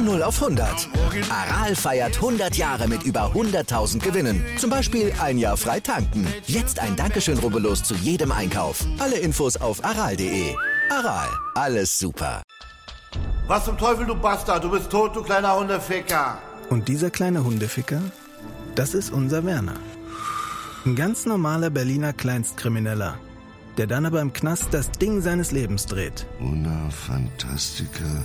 D: Von 0 auf 100. Aral feiert 100 Jahre mit über 100.000 Gewinnen. Zum Beispiel ein Jahr frei tanken. Jetzt ein Dankeschön, rubbellos zu jedem Einkauf. Alle Infos auf aral.de. Aral, alles super.
E: Was zum Teufel, du Bastard? Du bist tot, du kleiner Hundeficker.
F: Und dieser kleine Hundeficker, das ist unser Werner. Ein ganz normaler Berliner Kleinstkrimineller, der dann aber im Knast das Ding seines Lebens dreht.
G: Una Fantastica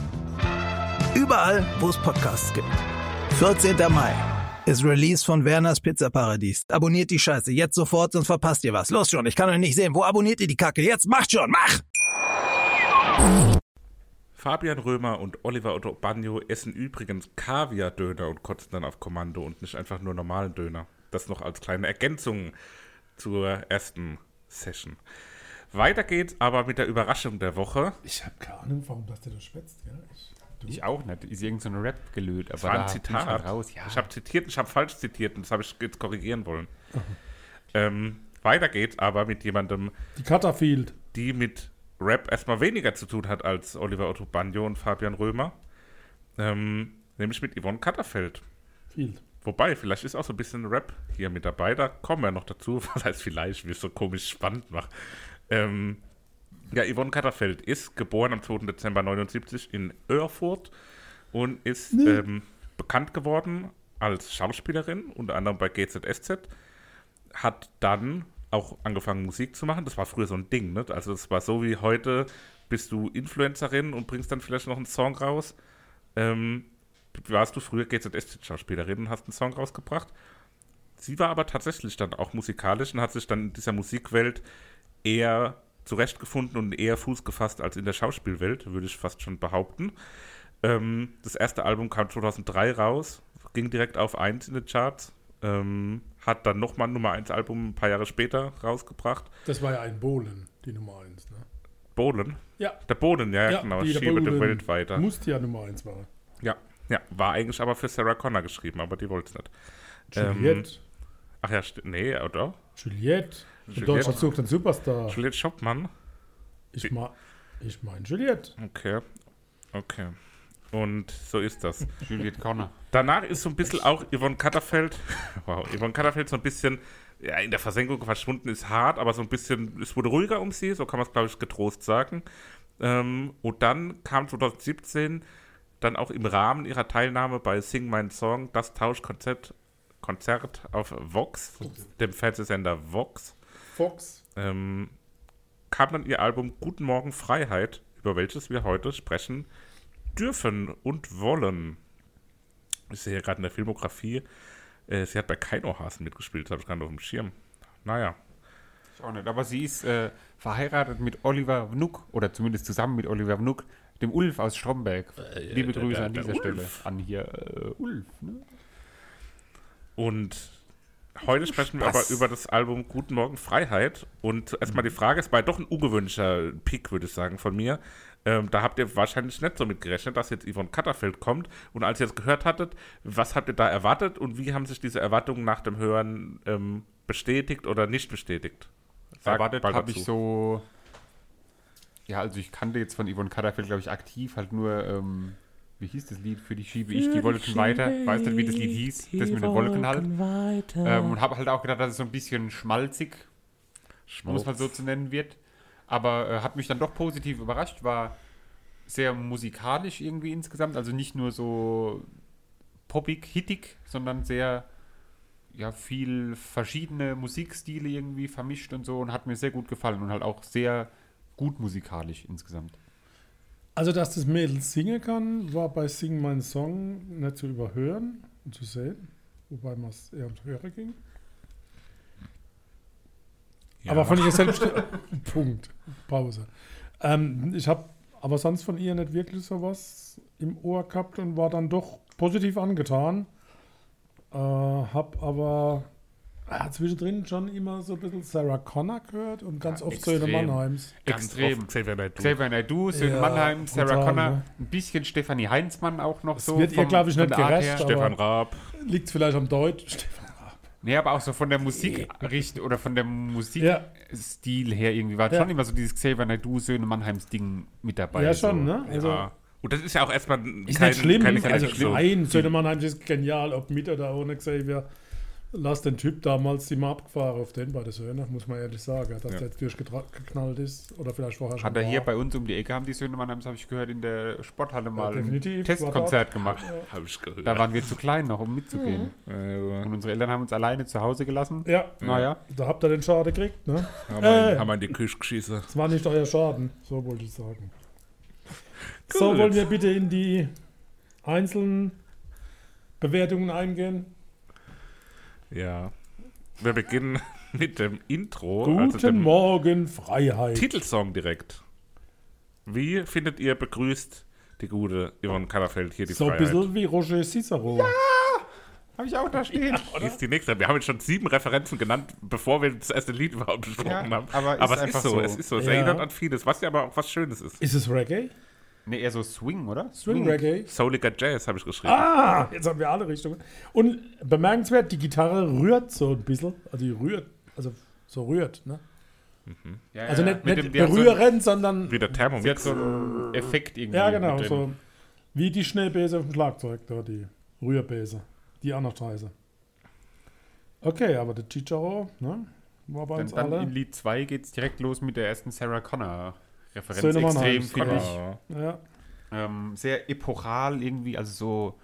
F: Überall, wo es Podcasts gibt. 14. Mai ist Release von Werners Pizzaparadies. Abonniert die Scheiße jetzt sofort, sonst verpasst ihr was. Los schon, ich kann euch nicht sehen. Wo abonniert ihr die Kacke? Jetzt macht schon, mach!
A: Fabian Römer und Oliver Otto Bagno essen übrigens Kaviar-Döner und kotzen dann auf Kommando und nicht einfach nur normalen Döner. Das noch als kleine Ergänzung zur ersten Session. Weiter geht's aber mit der Überraschung der Woche.
B: Ich habe keine Ahnung, warum das der da schwätzt. Gell? Ich, du?
C: Ich auch nicht. Ist irgend so ein Rap gelöt. Aber
A: Das war ein Zitat.
C: halt raus. Ja.
A: Ich habe zitiert, ich habe falsch zitiert und das habe ich jetzt korrigieren wollen. Ähm, weiter geht's aber mit jemandem,
B: Die Cutterfield.
A: die mit Rap erstmal weniger zu tun hat als Oliver Otto Bagno und Fabian Römer. Ähm, nämlich mit Yvonne Katterfeld.
B: Field.
A: Wobei, vielleicht ist auch so ein bisschen Rap hier mit dabei. Da kommen wir noch dazu, *laughs* was heißt vielleicht, wie es so komisch spannend macht. Ähm, ja, Yvonne Katterfeld ist geboren am 2. Dezember 79 in Erfurt und ist ähm, bekannt geworden als Schauspielerin, unter anderem bei GZSZ. Hat dann auch angefangen, Musik zu machen. Das war früher so ein Ding, ne? Also, es war so wie heute: bist du Influencerin und bringst dann vielleicht noch einen Song raus. Ähm, warst du früher GZSZ-Schauspielerin und hast einen Song rausgebracht. Sie war aber tatsächlich dann auch musikalisch und hat sich dann in dieser Musikwelt eher zurechtgefunden und eher Fuß gefasst als in der Schauspielwelt, würde ich fast schon behaupten. Ähm, das erste Album kam 2003 raus, ging direkt auf 1 in den Charts, ähm, hat dann nochmal ein Nummer 1 Album ein paar Jahre später rausgebracht.
B: Das war ja ein Bohlen, die Nummer 1. Ne?
A: Bohlen.
B: Ja.
A: Der Boden, ja, genau.
B: die der
A: Schiebe
B: Bohlen
A: Welt weiter.
B: Musste ja Nummer 1 war.
A: Ja, ja, war eigentlich aber für Sarah Connor geschrieben, aber die wollte es nicht. Ähm,
B: Juliette.
A: Ach ja, nee, oder?
B: Juliette.
A: Juliette.
B: Deutschland sucht einen Superstar.
A: Juliette Schoppmann.
B: Ich meine ich mein Juliette.
A: Okay, okay. Und so ist das. *laughs*
C: Juliette Corner.
A: Danach ist so ein bisschen auch Yvonne Katterfeld, *laughs* wow, Yvonne Katterfeld so ein bisschen ja, in der Versenkung verschwunden, ist hart, aber so ein bisschen, es wurde ruhiger um sie, so kann man es, glaube ich, getrost sagen. Ähm, und dann kam 2017 dann auch im Rahmen ihrer Teilnahme bei Sing My Song das Tauschkonzert Konzert auf Vox, dem Fernsehsender Vox,
B: Fox.
A: ähm, kam dann ihr Album Guten Morgen Freiheit, über welches wir heute sprechen dürfen und wollen. Ich sehe hier gerade in der Filmografie, äh, sie hat bei Keinohasen mitgespielt, das habe ich nicht auf dem Schirm. Naja,
C: Ich auch nicht. Aber sie ist äh, verheiratet mit Oliver Wnuck oder zumindest zusammen mit Oliver Wnuck, dem Ulf aus Stromberg. Liebe
A: der-
C: Grüße
A: der-
C: an
A: der
C: dieser Stelle.
A: Ulf.
C: An hier äh, Ulf. Ne?
A: und heute sprechen wir aber über das Album Guten Morgen Freiheit. Und erstmal die Frage, es war doch ein ungewöhnlicher Pick, würde ich sagen, von mir. Ähm, da habt ihr wahrscheinlich nicht so mit gerechnet, dass jetzt Yvonne Katterfeld kommt. Und als ihr es gehört hattet, was habt ihr da erwartet und wie haben sich diese Erwartungen nach dem Hören ähm, bestätigt oder nicht bestätigt? Sagt
C: Erwartet habe ich so. Ja, also ich kannte jetzt von Yvonne Katterfeld, glaube ich, aktiv halt nur, ähm, wie hieß das Lied? Für die schiebe ich die Wolken weiter. Weiß nicht, wie das Lied hieß. Das mit den Wolken halt. Ähm, und habe halt auch gedacht, dass es so ein bisschen schmalzig, um es mal so zu nennen wird. Aber äh, hat mich dann doch positiv überrascht. War sehr musikalisch irgendwie insgesamt. Also nicht nur so poppig, hittig, sondern sehr ja, viel verschiedene Musikstile irgendwie vermischt und so und hat mir sehr gut gefallen und halt auch sehr gut musikalisch insgesamt.
B: Also, dass das Mädel singen kann, war bei Sing My Song nicht zu überhören und zu sehen. Wobei man es eher ums Hören ging.
A: Ja.
B: Aber von ihr selbst. *laughs* Punkt. Pause. Ähm, ich habe aber sonst von ihr nicht wirklich sowas im Ohr gehabt und war dann doch positiv angetan. Äh, hab aber äh, zwischendrin schon immer so ein bisschen Sarah Connor gehört und ganz oft Söhne
C: extrem.
B: Mannheims.
A: Ganz
C: Extrem.
A: oft Xavier Naidoo.
C: Xavier Naidoo, Söhne
B: Ja,
C: Mannheim, Sarah
B: brutal,
C: Connor,
B: ne?
C: ein bisschen Stefanie Heinzmann auch noch so.
B: wird ihr,
C: vom-
B: glaub ich,
C: von
B: nicht gerecht,
A: Stefan Raab.
B: Liegt es vielleicht am Deutsch? *laughs*
C: Nee, aber auch so von der Musikricht oder von der Musikstil her irgendwie war
B: Ja.
C: schon immer so dieses Xavier Naidoo, Söhne Mannheims Ding mit dabei.
B: Ja,
C: so.
B: schon, ne? Also,
A: Ja. Und das ist ja auch erstmal
B: Ist
A: kein,
B: nicht schlimm.
A: keine
B: also,
A: Kritik so.
B: nein, Söhne Mannheim ist genial, ob mit oder ohne Xavier. Lass den Typ damals die mal abgefahren auf den bei der Söhne, muss man ehrlich sagen. Dass
A: Ja.
B: der jetzt durchgeknallt ist oder vielleicht vorher schon
C: Hat er hier
B: war.
C: bei uns um die Ecke, haben die Söhne Mannheims, habe ich gehört, in der Sporthalle mal ein. Testkonzert gemacht.
A: Habe ich gehört.
C: Da waren wir zu klein noch, um mitzugehen.
A: äh,
C: Und unsere Eltern haben uns alleine zu Hause gelassen.
B: Ja,
C: Naja,
B: da habt ihr den Schaden gekriegt, ne?
A: haben, wir,
B: Äh.
A: haben wir in die Küche geschissen.
B: Das war nicht euer Schaden, so wollte ich sagen. So wollen wir bitte in die einzelnen Bewertungen eingehen.
A: Ja. Wir beginnen *laughs* mit dem Intro,
B: Guten
A: also dem
B: Morgen, Freiheit.
A: Titelsong direkt. Wie findet ihr begrüßt die gute Yvonne Katterfeld hier die
B: so ein
A: Freiheit?
B: bisschen wie Roger Cicero.
C: habe ich auch da stehen.
A: Die *laughs* ist die nächste. Wir haben jetzt schon sieben Referenzen genannt, bevor wir das erste Lied überhaupt besprochen
C: Ja,
A: haben.
C: aber ist
A: es ist so,
C: so.
A: es ist so. Es
B: Ja.
A: erinnert an vieles, was ja aber auch was Schönes ist.
B: Ist es Reggae?
C: Ne, eher so Swing, oder?
B: Swing Reggae?
A: Souliger Jazz habe ich geschrieben.
B: Ah, jetzt haben wir alle Richtungen. Und bemerkenswert, die Gitarre rührt so ein bisschen. Also die rührt, also so rührt, ne?
C: Ja,
B: Also nicht,
C: mit
B: nicht
C: dem, hat so,
B: berühren, sondern
A: Wie der
C: sie hat
A: Thermomix.
C: so einen Effekt irgendwie.
B: ja genau, so wie die Schneebäse auf dem Schlagzeug, da die Rührbäse, die auch noch scheiße. Okay, aber der Chicharo, ne, war bei
C: Dann,
B: uns
C: dann
B: alle.
C: in Lied 2 geht es direkt los mit der ersten Sarah Connor-Referenz.
B: Söhne
C: Extrem, finde ich.
A: Ja.
B: Ja,
C: Ähm, sehr epochal irgendwie, also so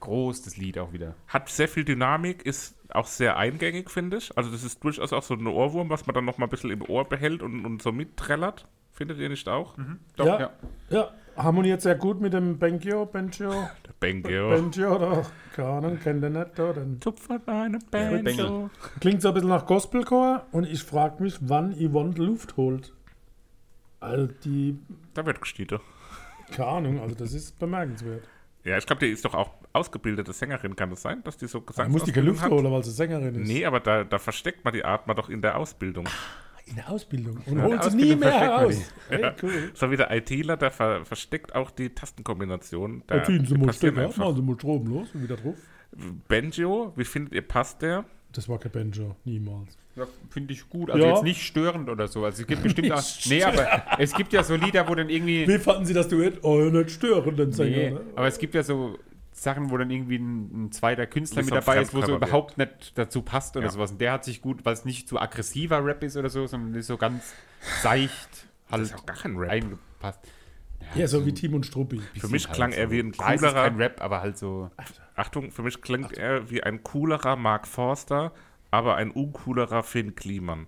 C: groß das Lied auch wieder.
A: Hat sehr viel Dynamik, ist auch sehr eingängig, finde ich. Also das ist durchaus auch so ein Ohrwurm, was man dann noch mal ein bisschen im Ohr behält und, und so mitträllert. Findet ihr nicht auch?
C: Doch,
B: ja,
C: ja.
B: ja. harmoniert sehr gut mit dem Benkio, Benchio,
A: Der Bengio.
B: Benchio oder keine Ahnung, kennt ihr nicht, da, den
A: Tupfer eine
C: Bengel.
A: Bengel.
B: Klingt so ein bisschen nach Gospelchor und ich frage mich, wann Yvonne Luft holt. Also die,
A: Da wird gestieten.
B: keine Ahnung, also das ist bemerkenswert.
A: Ja, ich glaube, die ist doch auch ausgebildete Sängerin, kann es sein, dass die so gesagt
B: muss die Luft holen, weil sie Sängerin ist.
A: Nee, aber da, da versteckt man die Atmer doch in der Ausbildung.
B: In der Ausbildung. Und
C: Ja,
B: holt sie nie mehr heraus. Hey, *laughs* cool.
A: So wie der ITler, der ver versteckt auch die Tastenkombination. Da,
B: ziehen sie mal
A: einfach.
B: machen sie mal Strom los und wieder drauf.
A: Banjo, wie findet ihr, passt der?
B: Das war kein Banjo, niemals.
C: Ja, finde ich gut. Also
B: Ja.
C: jetzt nicht störend oder so. Also es gibt bestimmt auch. *laughs* Nee, aber es gibt ja so Lieder, wo dann irgendwie.
B: Wie fanden Sie das Duett? Oh, nicht stören, den Sänger.
C: Nee,
B: ne?
C: aber es gibt ja so Sachen, wo dann irgendwie ein, ein zweiter Künstler mit
A: so
C: dabei ist, wo so überhaupt nicht dazu passt oder
A: Ja.
C: sowas. Und der hat sich gut, weil es nicht zu aggressiver Rap ist oder so, sondern ist so ganz seicht
A: Das
C: halt
A: ist auch gar kein Rap.
C: eingepasst.
B: Ja, so wie Tim und Struppi.
A: Für mich
C: Halt
A: klang
C: so.
A: er wie ein coolerer,
C: kein Rap, aber halt so.
A: Achtung, für mich klingt er wie ein coolerer Mark Forster, aber ein uncoolerer Finn Kliman.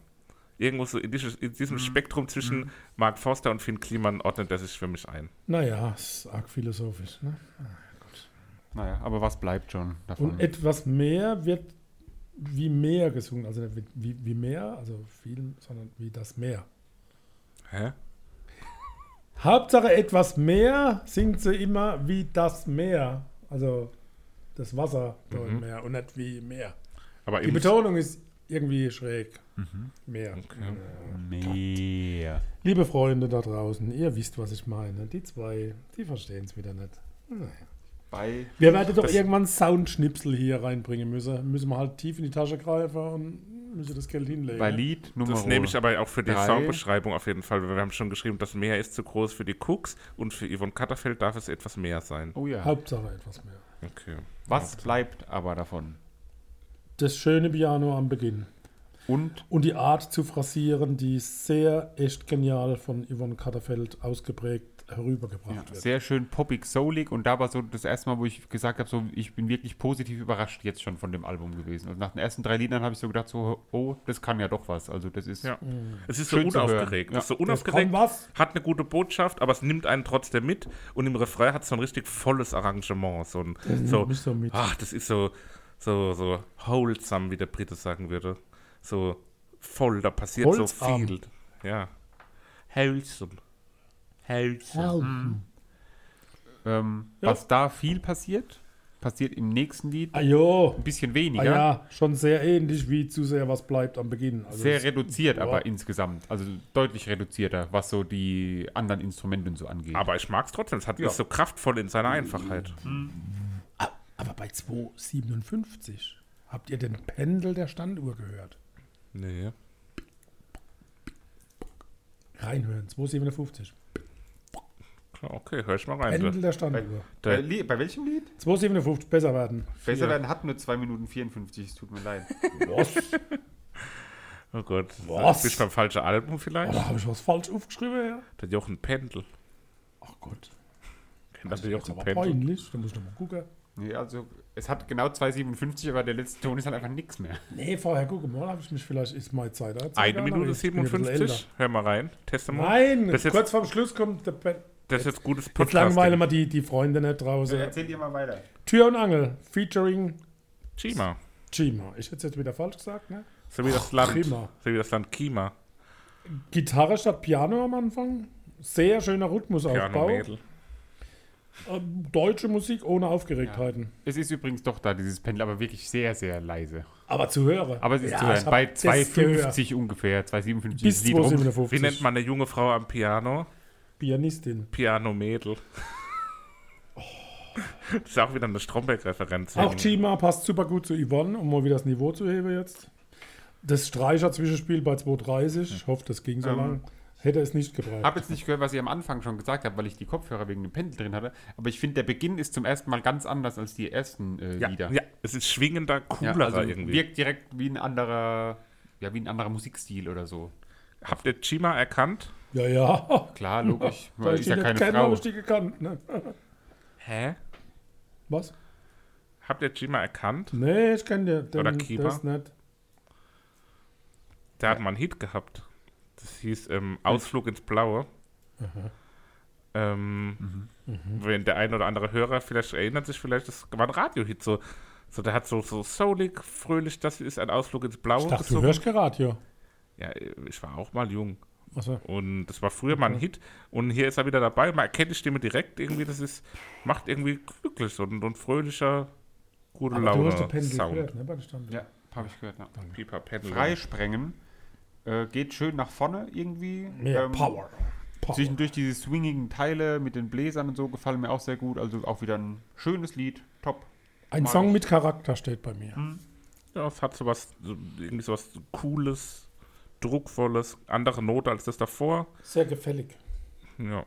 A: Irgendwo so in, dieses, in
C: Mhm.
A: diesem Spektrum zwischen Mark Forster und Finn Kliman ordnet er sich für mich ein.
B: Naja, ist arg philosophisch. Ne?
C: Naja, aber was bleibt schon davon?
B: Und etwas mehr wird wie mehr gesungen. Also nicht wie, wie mehr, also viel, sondern wie das Meer.
A: Hä?
B: Hauptsache etwas mehr singt sie immer wie das Meer. Also das Wasser
A: Mhm.
B: im Meer und nicht wie Meer.
A: Aber
B: Die Betonung ist irgendwie schräg.
A: Mhm.
B: Meer.
C: Mehr.
B: Liebe Freunde da draußen, ihr wisst, was ich meine. Die zwei, die verstehen es wieder nicht. Naja.
C: Bei
B: Wir werden doch irgendwann Soundschnipsel hier reinbringen müssen. Müssen wir halt tief in die Tasche greifen und müssen das Geld hinlegen.
C: Bei Lied Nummer
A: Das nehme ich aber auch für die
C: drei.
A: Songbeschreibung auf jeden Fall. weil Wir haben schon geschrieben, das Meer ist zu groß für die Cooks und für Yvonne Katterfeld darf es etwas mehr sein.
C: Oh ja.
B: Hauptsache etwas mehr.
A: Okay.
C: Was bleibt aber davon?
B: Das schöne Piano am Beginn.
C: Und
B: Und die Art zu phrasieren, die sehr echt genial von Yvonne Katterfeld ausgeprägt herübergebracht wird.
C: sehr schön poppig, soulig und da war so das erste Mal, wo ich gesagt habe, so ich bin wirklich positiv überrascht jetzt schon von dem Album gewesen. Und nach den ersten drei Liedern habe ich so gedacht, so, oh, das kann ja doch was. Also das ist
A: Ja. Es ist so unaufgeregt.
C: Ja.
A: Es ist so
B: Das
A: unaufgeregt, hat eine gute Botschaft, aber es nimmt einen trotzdem mit. Und im Refrain hat es so ein richtig volles Arrangement. So ein, so,
B: mich so mit.
A: ach, das ist so, so, so wholesome, wie der Brite sagen würde. So voll, da passiert
B: Holzarm.
A: so viel. Ja. Wholesome.
B: Helfen.
C: Ähm,
B: Ja.
C: Was da viel passiert, passiert im nächsten Lied
B: Ah
C: ein bisschen
B: Ah,
C: weniger.
B: ja, schon sehr ähnlich wie zu sehr was bleibt am Beginn. Also
C: Sehr reduziert,
B: Ja.
C: aber insgesamt. Also deutlich reduzierter, was so die anderen Instrumente und so angeht.
A: Aber ich mag es trotzdem. Es hat,
C: Ja.
A: ist so kraftvoll in seiner Einfachheit.
B: Ah, aber bei 257 habt ihr den Pendel der Standuhr gehört?
A: Nee.
B: Reinhören, 257.
A: Klar, Okay, hör ich mal rein.
B: Pendel
A: Der,
B: Standuhr.
C: bei, Lie- bei welchem Lied?
B: 257, besser werden.
C: Besser werden hat nur 2 Minuten 54, es tut mir leid. *laughs*
B: Was?
A: oh Gott.
B: Was?
A: Bist du beim falschen Album vielleicht?
B: Oder habe ich was falsch aufgeschrieben? Ja?
A: Der Jochen Pendel.
B: Ach Gott.
A: Kennt
B: Das ist
A: Jochen
B: aber
A: Pendel?
B: peinlich. Da muss ich noch mal gucken.
C: Nee, also es hat genau 2,57, aber der letzte Ton ist halt einfach nichts mehr.
B: Nee, vorher gucken mal, habe ich mich vielleicht, ist meine Zeit.
A: Eine Minute
B: Ich bin ja ein bisschen
A: 57. Hör mal rein. Teste mal.
B: Nein,
A: Das ist jetzt-
B: kurz vorm Schluss kommt der Pen
A: Das ist jetzt gutes
B: Jetzt
A: Podcasting.
B: langweilen wir die, die Freunde nicht draußen.
C: Erzähl dir mal weiter.
B: Tür und Angel, featuring
A: Chima.
B: Chima. Ich hätte es jetzt wieder falsch gesagt, ne?
A: So wie das Land.
B: Chima.
A: So wie das Land Kima.
B: Gitarre statt Piano am Anfang. Sehr schöner Rhythmusaufbau.
A: Piano-Mädel.
B: Ähm, deutsche Musik ohne Aufgeregtheiten.
C: Es ist übrigens doch da, dieses Pendel, aber wirklich sehr, sehr leise.
B: Aber zu hören.
C: Aber es ist
B: Ja,
C: zu hören. Bei
B: das gehört.
C: 2,50 ungefähr, 2,57
B: Bis
C: ist das Lied rum.
B: 257.
A: Wie nennt man eine junge Frau am Piano?
B: Pianistin.
A: Piano-Mädel. Das ist auch wieder eine Stromberg-Referenz.
B: Auch Chima passt super gut zu Yvonne, um mal wieder das Niveau zu heben jetzt. Das Streicher-Zwischenspiel bei 230. Ich hoffe, das ging so
C: Ähm,
B: lang. Hätte es nicht gebraucht.
C: habe jetzt nicht gehört, was ich am Anfang schon gesagt habe, weil ich die Kopfhörer wegen dem Pendel drin hatte. Aber ich finde, der Beginn ist zum ersten Mal ganz anders als die ersten äh,
A: Ja,
C: Lieder.
A: ja, es ist schwingender,
C: Ja,
A: cooler
C: also
A: irgendwie.
C: wirkt direkt wie ein anderer, ja, wie ein anderer Musikstil oder so.
A: Habt ihr Chima erkannt?
B: Ja, ja. *laughs*
C: Klar, logisch. *laughs*
B: Weil
C: Weil
B: ich
C: ist ja
B: nicht
C: keine
B: kenne,
C: Frau.
B: ich die gekannt. Ne? *laughs*
A: Hä?
B: Was?
A: Habt ihr Chima erkannt?
B: Nee, ich kenne den.
A: Oder Kima?
B: Das nicht.
A: Der hat mal einen Hit gehabt. Das hieß ähm, Ausflug ins Blaue. Ähm, Wenn der ein oder andere Hörer vielleicht erinnert sich vielleicht, das war ein Radiohit. So, so der hat so, so soulig, fröhlich, das ist ein Ausflug ins Blaue.
B: Ich dachte, du hörst kein Radio.
A: Ja, ich war auch mal jung.
B: Achso.
A: Und das war früher mal ein Hit. Und hier ist er wieder dabei. Man erkennt die Stimme direkt irgendwie. Das ist, macht irgendwie glücklich so ein, so ein fröhlicher, gute
B: Aber du hast den
A: Laune
B: Pendel
A: Sound.
B: gehört, ne? Bei der.
C: Ja, habe ich gehört. Ja.
A: Pipa Pendel.
C: Freisprengen äh, geht schön nach vorne irgendwie.
B: Mehr
C: Ähm,
B: Power. Power.
C: Zwischendurch diese swingigen Teile mit den Bläsern und so gefallen mir auch sehr gut. Also auch wieder ein schönes Lied. Top.
B: Ein
C: mag
B: Song
C: ich.
B: mit Charakter steht bei mir.
A: Ja, es hat sowas, so, irgendwie sowas Cooles, Druckvolles, andere Note als das davor.
B: Sehr gefällig.
A: Ja.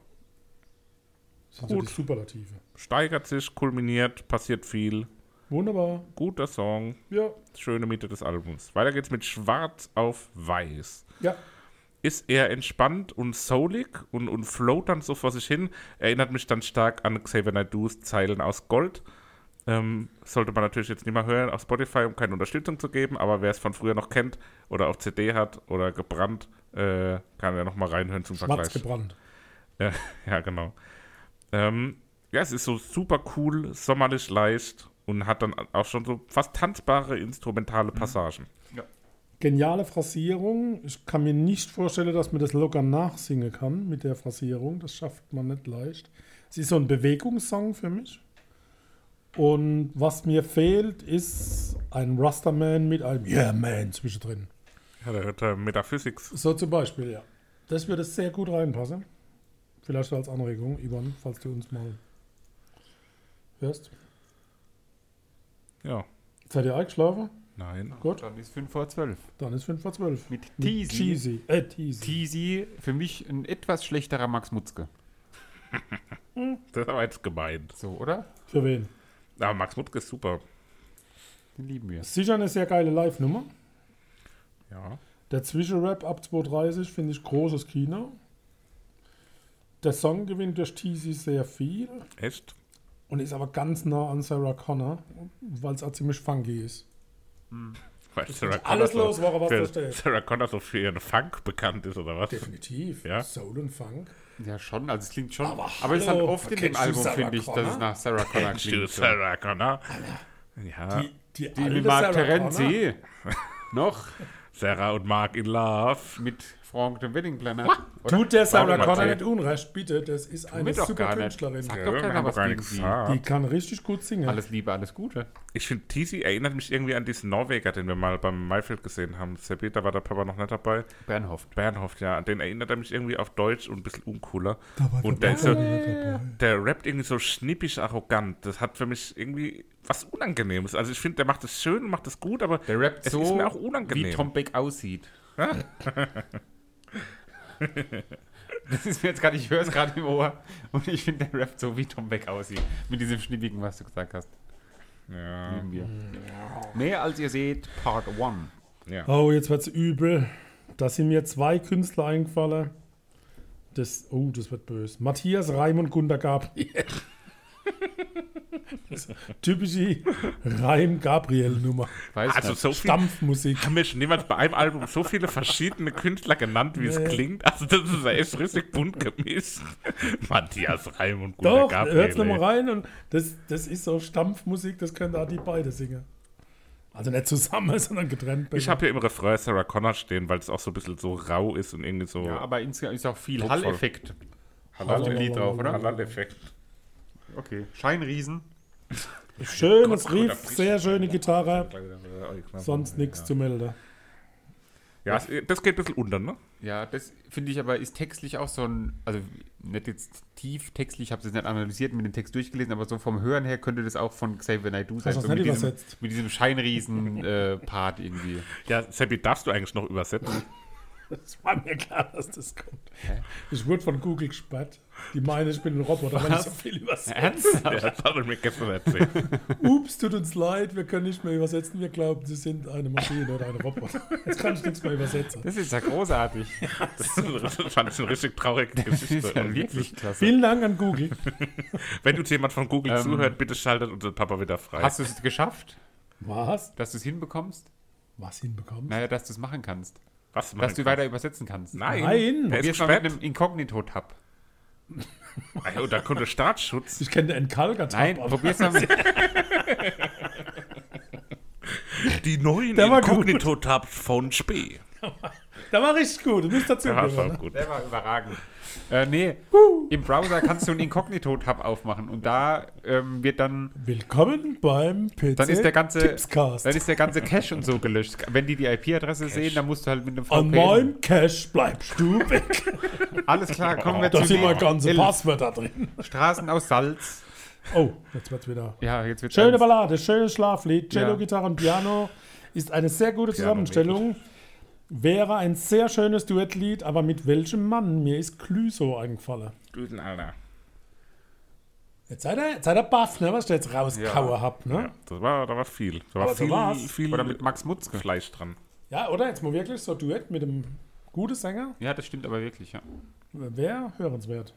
B: Das sind so
A: Gut.
B: die Superlative.
A: Steigert sich, kulminiert, passiert viel.
B: Wunderbar.
A: Guter Song,
B: Ja.
A: schöne Mitte des Albums. Weiter geht's mit Schwarz auf Weiß.
B: Ja.
A: Ist eher entspannt und soulig und, und float dann so vor sich hin. Erinnert mich dann stark an Xavier Naidoo's Zeilen aus Gold. Ähm, sollte man natürlich jetzt nicht mehr hören auf Spotify, um keine Unterstützung zu geben, aber wer es von früher noch kennt oder auf CD hat oder gebrannt, äh, kann ja noch mal reinhören zum
B: Schwarz
A: Vergleich.
B: gebrannt.
A: Ja, *laughs* ja genau. Ähm, ja, es ist so super cool, sommerlich leicht und hat dann auch schon so fast tanzbare instrumentale Passagen.
B: Geniale Phrasierung. Ich kann mir nicht vorstellen, dass man das locker nachsingen kann mit der Phrasierung. Das schafft man nicht leicht. Es ist so ein Bewegungssong für mich. Und was mir fehlt, ist ein Rastaman mit einem Yeah Man zwischendrin.
A: Ja, da hört er Metaphysics.
B: So zum Beispiel, ja. Das würde sehr gut reinpassen. Vielleicht als Anregung, Ivan, falls du uns mal hörst.
A: Ja,
B: Seid ihr eingeschlafen?
A: nein.
B: Gut,
C: Dann ist 5 vor 12.
B: dann ist 5 vor 12.
C: Mit Teasy.
B: Cheesy. Äh, Teasy.
C: Teasy, für mich ein etwas schlechterer Max Mutzke. *laughs*
A: Das ist aber jetzt gemeint.
C: So, oder?
B: Für wen?
A: Aber Max Mutzke ist super.
C: Den lieben wir.
B: Sicher eine sehr geile Live-Nummer.
A: Ja.
B: Der Zwischenrap ab 2.30 finde ich großes Kino. Der Song gewinnt durch Teasy sehr viel
A: Echt?
B: Und ist aber ganz nah an Sarah Connor, weil es auch ziemlich funky ist.
A: Weil Sarah
B: alles
A: Connor
B: los, worauf was
A: für,
B: steht.
A: Sarah Connor so für ihren Funk bekannt ist, oder was?
B: Definitiv.
A: Ja.
B: Soul und Funk.
C: Ja, schon. Also es klingt schon.
B: Aber
C: Aber, es ist halt
B: hallo,
C: oft in dem
B: du
C: Album, finde ich, dass es nach Sarah Connor
A: Kennst du
C: klingt. So.
A: Sarah Connor? Ja.
B: Die, die,
C: Die
B: alte
C: mit Mark. Terenzi. Noch.
A: Sarah und Mark in Love.
C: Mit Frank the Wedding Planner.
B: Tut der Sarah Connor nicht unrecht, bitte. Das ist eine super. Künstlerin.
C: Sag
A: Ja,
C: doch keiner was gegen sie.
B: Die kann richtig gut singen.
C: Alles Liebe, alles Gute.
A: Ich finde, Tizi erinnert mich irgendwie an diesen Norweger, den wir mal beim Maifeld gesehen haben. Seppi, da war der Papa noch nicht dabei.
C: Bernhoft.
A: Bernhoft, ja. An den erinnert er mich irgendwie auf Deutsch und ein bisschen uncooler.
B: war
A: Und
B: der
A: der, ist so, der rappt irgendwie so schnippisch arrogant. Das hat für mich irgendwie was Unangenehmes. Also ich finde, der macht es schön und macht es gut, aber
C: Der rappt
A: es
C: so,
A: ist mir auch unangenehm.
C: wie Tom Beck aussieht. *laughs* *laughs* das ist mir jetzt gerade, ich höre es gerade im Ohr und ich finde, der rappt so, wie Tom Beck aussieht. Mit diesem Schnippigen, was du gesagt hast.
A: ja,
C: wir. Mehr als ihr seht, Part 1.
A: ja.
B: Oh, jetzt wird's übel. Da sind mir zwei Künstler eingefallen. Das, oh, das wird böse. Matthias Reim und Gunter Gabriel. Typische Reim-Gabriel-Nummer.
C: Weiß
A: Also
C: nicht.
A: so viel
B: Stampfmusik.
A: haben wir schon niemals bei einem Album so viele verschiedene Künstler genannt, wie es
B: Nee.
A: klingt. Also das ist ja echt richtig bunt gemischt. Matthias Reim und Gunter
B: Doch,
A: Gabriel.
B: hört's nochmal rein und das, das ist so Stampfmusik, das können da die beide singen. Also nicht zusammen, *laughs* sondern getrennt.
A: Ich habe hier im Refrain Sarah Connor stehen, weil es auch so ein bisschen so rau ist und irgendwie so
C: Ja, aber insgesamt ist auch viel. Hall-Effekt. Drauf, oder?
A: Halal-Effekt.
C: Okay. Scheinriesen.
B: Schönes Riff, sehr schöne Gitarre,
A: Ja,
B: sonst nichts zu melden.
A: Ja, das geht ein bisschen unter, ne?
C: Ja, das finde ich aber ist textlich auch so ein, also nicht jetzt tief textlich, ich habe es jetzt nicht analysiert, mit dem Text durchgelesen, aber so vom Hören her könnte das auch von Xavier Naidoo sein. so
B: nicht
C: mit, diesem,
B: übersetzt?
C: mit diesem Scheinriesen-Part irgendwie.
A: Ja, Seppi, darfst du eigentlich noch übersetzen? *laughs* *laughs*
B: Es war mir klar, dass das kommt. Ich wurde von Google gesperrt. Die meinen, ich bin ein Roboter, weil ich so viel übersetze.
A: Ja, das hat er mir gestern erzählt.
B: Ups, tut uns leid, wir können nicht mehr übersetzen. Wir glauben, Sie sind eine Maschine oder ein Roboter. Jetzt kann ich nichts mehr übersetzen.
C: Das ist ja großartig.
A: Das fand ich eine richtig traurige
C: Das
A: Geschichte.
C: ja wirklich klasse.
B: Vielen Dank an Google. *laughs*
A: Wenn uns jemand von Google
C: Ähm,
A: zuhört, bitte schaltet unseren Papa wieder frei.
C: Hast du es geschafft,
B: Was?
C: dass du es hinbekommst?
B: Was hinbekommen?
C: Naja, dass du es machen kannst.
A: Was?
C: Dass du weiter übersetzen kannst.
A: Nein.
B: Nein.
A: Der ist
C: mal mit einem Inkognito-Tab.
A: Und da kommt Startschutz.
B: Ich kenne den Kalker.
C: Nein, probier's mal mit.
A: Die neuen
B: Der.
A: Inkognito-Tabs von Spee. *laughs*
B: Der war richtig gut. Du bist dazu
A: das war
B: gehören.
A: gut.
C: Der war überragend. Äh, nee, im Browser kannst du einen Inkognito-Tab aufmachen und da ähm, wird dann,
B: Willkommen beim PC
C: dann ist der ganze,
B: Tipscast.
C: dann ist der ganze Cache und so gelöscht. Wenn die die IP-Adresse sehen, dann musst du halt mit einem
B: An
C: VPN.
B: meinem Cache bleibst du weg.
C: Alles klar, kommen wir
B: Da
C: zu
B: sind
C: den
B: mal ganze Passwörter drin.
C: Straßen aus Salz.
B: Oh, jetzt wird's wieder.
C: Ja, jetzt wird
B: Schöne Ballade, schönes Schlaflied, Cello,
C: Ja.
B: Gitarre und Piano ist eine sehr gute Zusammenstellung. Wäre ein sehr schönes Duettlied, aber mit welchem Mann? Mir ist Clüso eingefallen.
A: Düsen, Alter.
B: Jetzt seid ihr, jetzt seid ihr baff, ne, was ich da jetzt rausgehauen
C: Ja.
B: hab, ne?
A: Ja, das war, da war viel. Da war
B: Aber
A: viel, viel
C: Oder mit Max Mutzke.
A: Fleisch dran.
B: Ja, oder? Jetzt mal wirklich so Duett mit einem guten Sänger.
C: Ja, das stimmt aber wirklich, ja.
B: Wäre hörenswert.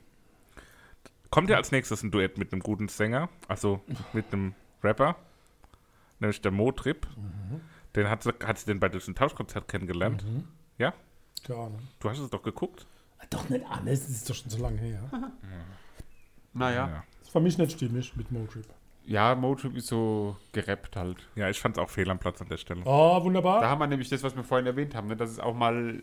A: Kommt ja als nächstes ein Duett mit einem guten Sänger, also mit einem Rapper, nämlich der Motrip. Den hat sie, hat sie den bei diesem Tauschkonzert kennengelernt. Ja?
B: Keine Ahnung.
A: Du hast es doch geguckt?
B: Doch nicht alles, das ist doch schon so lange her.
C: Naja.
A: Ja.
B: Das war mich nicht stimmig mit Motrip.
C: Ja, Motrip ist so gerappt halt.
A: Ja, ich fand es auch fehl am Platz an der Stelle.
B: Oh,
C: Da
B: wunderbar.
C: haben wir nämlich das, was wir vorhin erwähnt haben, ne? dass es auch mal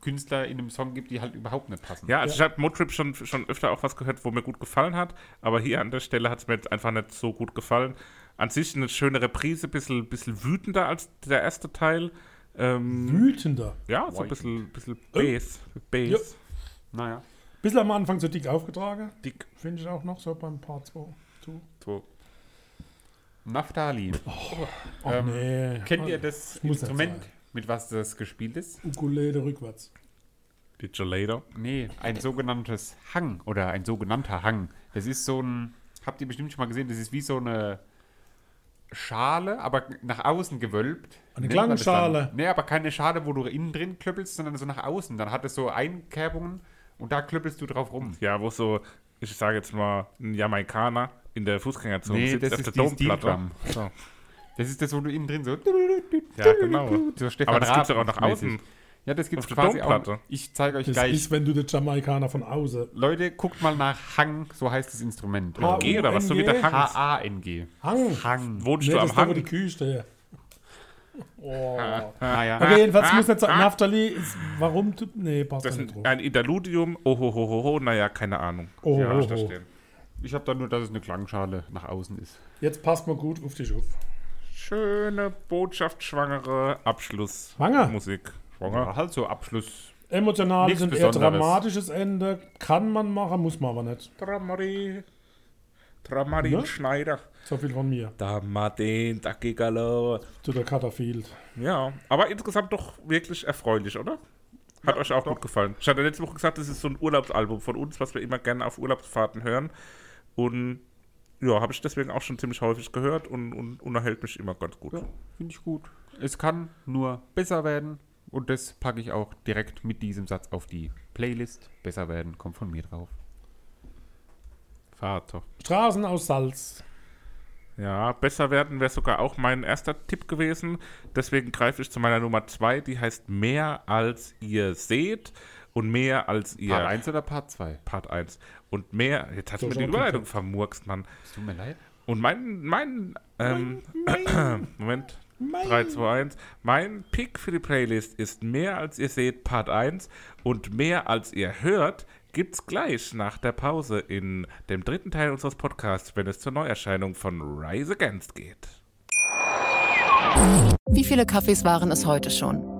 C: Künstler in einem Song gibt, die halt überhaupt nicht passen.
A: Ja, also ich habe Motrip schon, schon öfter auch was gehört, wo mir gut gefallen hat, aber hier an der Stelle hat es mir jetzt einfach nicht so gut gefallen. An sich eine schöne Reprise, bisschen, bisschen wütender als der erste Teil. Ähm,
B: Wütender.
A: ja, so ein bisschen, bisschen Bass. Bass.
C: Naja.
B: Bisschen am Anfang so dick aufgetragen.
A: Dick.
B: Finde ich auch noch so beim Part 2.
A: So.
C: Naftali.
B: Oh,
C: Ähm,
B: nee.
C: Kennt ihr das
B: muss nicht
C: Instrument, mit was das gespielt ist?
B: Ukulele rückwärts.
A: Die Gelator.
C: Nee, ein sogenanntes Hang oder ein sogenannter Hang. Das ist so ein, habt ihr bestimmt schon mal gesehen, das ist wie so eine Schale, aber nach außen gewölbt.
B: Eine Klangschale.
C: Nee, aber keine Schale, wo du innen drin klöppelst, sondern so nach außen. Dann hat es so Einkerbungen und da klöppelst du drauf rum.
A: Ja, wo so, ich sage jetzt mal, ein Jamaikaner in der Fußgängerzone
C: Nee,
A: sitzt
C: das
A: auf
C: ist
A: der
C: die
A: Domplatte. So.
C: Das ist das, wo du innen drin so.
A: Ja, genau.
C: so Stefan
A: Aber das gibt's doch auch nach außen.
C: Ja, das gibt's
A: Auf der
C: quasi auch. Ich zeige euch
B: Das
C: gleich.
B: ist, wenn du den Jamaikaner von außen.
C: Leute, guckt mal nach Hang, so heißt das Instrument.
B: H-
A: G oder was? So wie der Hang.
C: H-A-N-G.
B: Hang.
C: Hang.
A: Wohnst
B: Nee,
A: du
B: das
A: am
B: ist da, wo die
A: Hang?
B: Kühe stehen. *laughs* Oh.
C: Naja.
B: Okay, jedenfalls muss nicht sagen, Naftali ist, warum, nee, passt
A: Das
B: nicht
A: ein,
B: drauf.
A: ein Interludium. Ohohoho, naja, keine Ahnung.
B: Oh,
A: ja,
B: oh,
A: ich da stehen.
C: Ich habe da nur, dass es eine Klangschale nach außen ist.
B: Jetzt passt mal gut auf dich auf.
A: Schöne, botschaftsschwangere
B: Schwanger?
A: Abschlussmusik. Schwanger?
C: Ja, halt so Abschluss.
B: Emotionales und eher dramatisches Ende kann man machen, muss man aber nicht.
A: Dramari. Dramarin
B: Ne?
A: Schneider.
B: So viel von mir.
A: Da Martin, da Gigalo.
B: Zu der Cutterfield.
A: Ja, aber insgesamt doch wirklich erfreulich, oder? Hat euch auch gut gefallen. Ich hatte letzte Woche gesagt, das ist so ein Urlaubsalbum von uns, was wir immer gerne auf Urlaubsfahrten hören. Und ja, habe ich deswegen auch schon ziemlich häufig gehört und, und unterhält mich immer ganz gut.
C: Ja, finde ich gut. Es kann nur besser werden. Und das packe ich auch direkt mit diesem Satz auf die Playlist. Besser werden kommt von mir drauf.
A: Vater.
B: Straßen aus Salz.
A: Ja, besser werden wäre sogar auch mein erster Tipp gewesen. Deswegen greife ich zu meiner Nummer 2, die heißt Mehr als ihr seht und mehr als ihr.
C: Part 1 oder Part 2?
A: Part 1. Und mehr. Jetzt hast
B: So,
A: du mir die Überleitung vermurkst, Mann.
C: Es tut mir leid.
A: Und mein, mein, ähm, *clears throat* Moment, 3, 2, 1. Mein Pick für die Playlist ist mehr als ihr seht, Part 1. Und mehr als ihr hört, gibt's gleich nach der Pause in dem dritten Teil unseres Podcasts, wenn es zur Neuerscheinung von Rise Against geht.
H: Wie viele Kaffees waren es heute schon?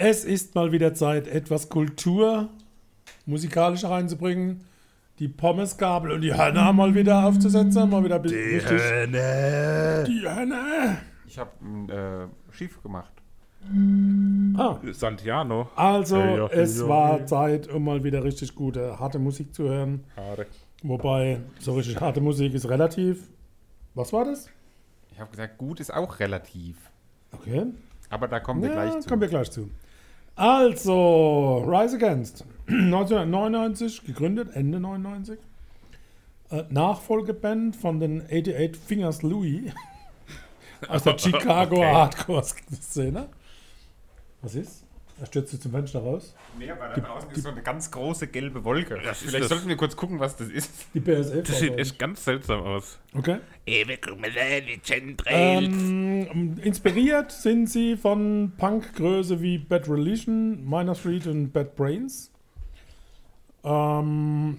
B: Es ist mal wieder Zeit, etwas Kultur musikalisch reinzubringen. Die Pommesgabel und die Hörner mal wieder aufzusetzen. Mal wieder ein bisschen richtig.
D: Hörner.
B: Die Hörner.
C: Ich habe äh, schief gemacht.
B: Ah,
A: Santiano.
B: also,
A: Ja, ja,
B: es
A: ja.
B: war Zeit, um mal wieder richtig gute, harte Musik zu hören.
A: Schade.
B: Wobei, so richtig harte Musik ist relativ. Was war das?
C: Ich habe gesagt, gut ist auch relativ.
B: Okay.
C: Aber da kommen wir
B: Ja,
C: gleich zu.
B: kommen wir gleich zu. Also, Rise Against. *clears throat* 1999 gegründet, Ende 99. Äh, Nachfolgeband von den 88 Fingers Louis *laughs* aus der *laughs* Chicago Hardcore-Szene. Was ist? Er stürzt jetzt zum Fenster raus.
C: Nee, aber da draußen ist so eine ganz große gelbe Wolke. Vielleicht
A: das.
C: sollten wir kurz gucken, was das ist.
B: Die BSF.
A: Das sieht echt ganz seltsam aus.
B: Okay. Ähm, inspiriert sind sie von Punkgröße wie Bad Religion, Minor Street und Bad Brains. Ähm,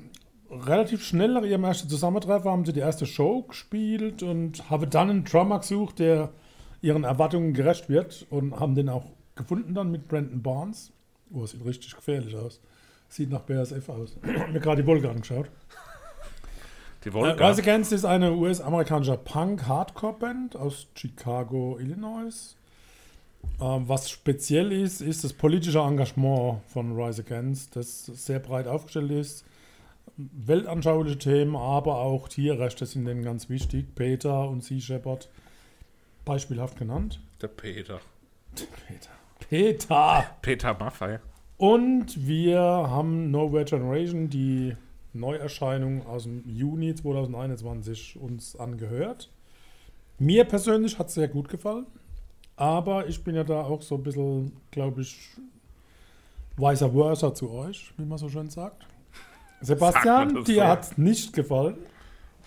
B: relativ schnell nach ihrem ersten Zusammentreffen haben sie die erste Show gespielt und haben dann einen Drummer gesucht, der ihren Erwartungen gerecht wird und haben den auch gefunden dann mit Brandon Barnes. Oh, sieht richtig gefährlich aus. Sieht nach BSF aus. Ich habe mir gerade die Wolke angeschaut.
A: Die
B: Äh,
A: Wolke.
B: Rise Against ist eine US-amerikanische Punk-Hardcore-Band aus Chicago, Illinois. Ähm, was speziell ist, ist das politische Engagement von Rise Against, das sehr breit aufgestellt ist. Weltanschauliche Themen, aber auch Tierrechte sind denen ganz wichtig. Peter und Sea Shepherd beispielhaft genannt.
A: Der Peter.
B: Peter. Peter!
A: Peter Maffei.
B: Und wir haben Nowhere Generation, die Neuerscheinung aus dem Juni 2021 uns angehört. Mir persönlich hat es sehr gut gefallen, aber ich bin ja da auch so ein bisschen, glaube ich, vice versa zu euch, wie man so schön sagt. *laughs* Sebastian,
A: das
B: dir
A: so?
B: hat es nicht gefallen.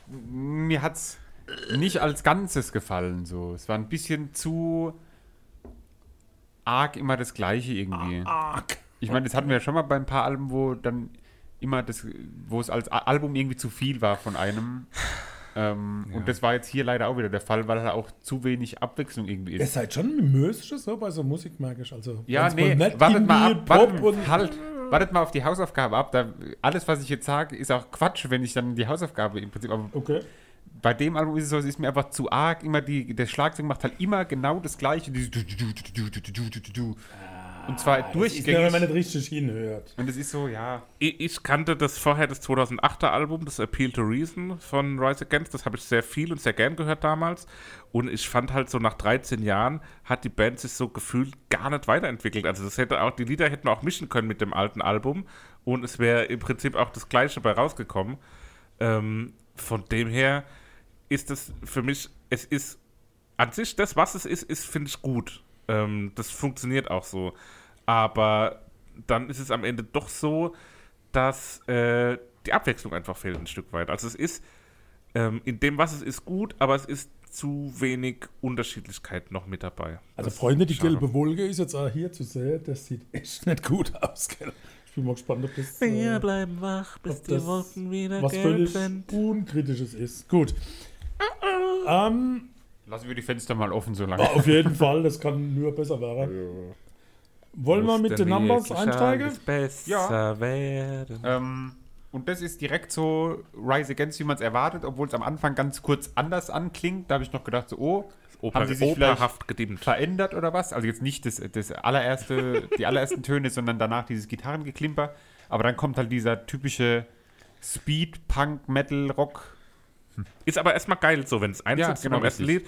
C: Mir hat es nicht als Ganzes gefallen. So. Es war ein bisschen zu arg immer das Gleiche irgendwie.
B: Arg.
C: Ich meine, das hatten wir ja schon mal bei ein paar Alben, wo dann immer das, wo es als Album irgendwie zu viel war von einem. Ähm, Und das war jetzt hier leider auch wieder der Fall, weil halt auch zu wenig Abwechslung irgendwie
B: Ihr
C: ist.
B: seid schon mimösisch so bei so Musik, merke ich. Also,
C: Ja, nee, wartet mal ab, wartet,
B: und
C: halt, wartet mal auf die Hausaufgabe ab. Da, alles, was ich jetzt sage, ist auch Quatsch, wenn ich dann die Hausaufgabe im Prinzip. Aber
B: Okay
C: bei dem Album ist es so, es ist mir einfach zu arg. Immer die, der Schlagzeug macht halt immer genau das Gleiche. Und zwar
B: ah,
C: durchgängig.
B: Ist, wenn man nicht richtig hinhört.
C: Und es ist so, ja.
A: Ich, ich, kannte das vorher, das 2008er Album, das Appeal to Reason von Rise Against. Das habe ich sehr viel und sehr gern gehört damals. Und ich fand halt so, nach 13 Jahren hat die Band sich so gefühlt gar nicht weiterentwickelt. Also das hätte auch, die Lieder hätten wir auch mischen können mit dem alten Album. Und es wäre im Prinzip auch das Gleiche bei rausgekommen. Ähm, von dem her ist das für mich, es ist an sich, das, was es ist, ist, finde ich, gut. Ähm, das funktioniert auch so. Aber dann ist es am Ende doch so, dass äh, die Abwechslung einfach fehlt ein Stück weit. Also es ist ähm, in dem, was es ist, gut, aber es ist zu wenig Unterschiedlichkeit noch mit dabei.
B: Also
A: Das
B: Freunde, die gelbe Wolke ist jetzt auch hier zu sehen. Das sieht echt nicht gut aus, gell? Ich bin mal gespannt, ob das, äh,
A: bleiben wach,
B: ob das was völlig Unkritisches ist. Gut. Ähm,
C: Lassen wir die Fenster mal offen so lange.
B: auf jeden Fall, das kann nur besser werden. Wollen wir mit den Numbers einsteigen?
A: Besser
C: Ja.
A: werden.
C: Ähm, und das ist direkt so Rise Against, wie man es erwartet, obwohl es am Anfang ganz kurz anders anklingt. Da habe ich noch gedacht, so, oh,
A: Oper,
C: haben sie sich vielleicht
A: operhaft gedimmt.
C: verändert oder was? Also jetzt nicht das, das allererste, *laughs* die allerersten Töne, sondern danach dieses Gitarrengeklimper. Aber dann kommt halt dieser typische Speed, Punk, Metal, Rock.
A: Ist aber erstmal geil so, wenn es einsetzt
C: Ja, genau,
A: beim ersten. Lied.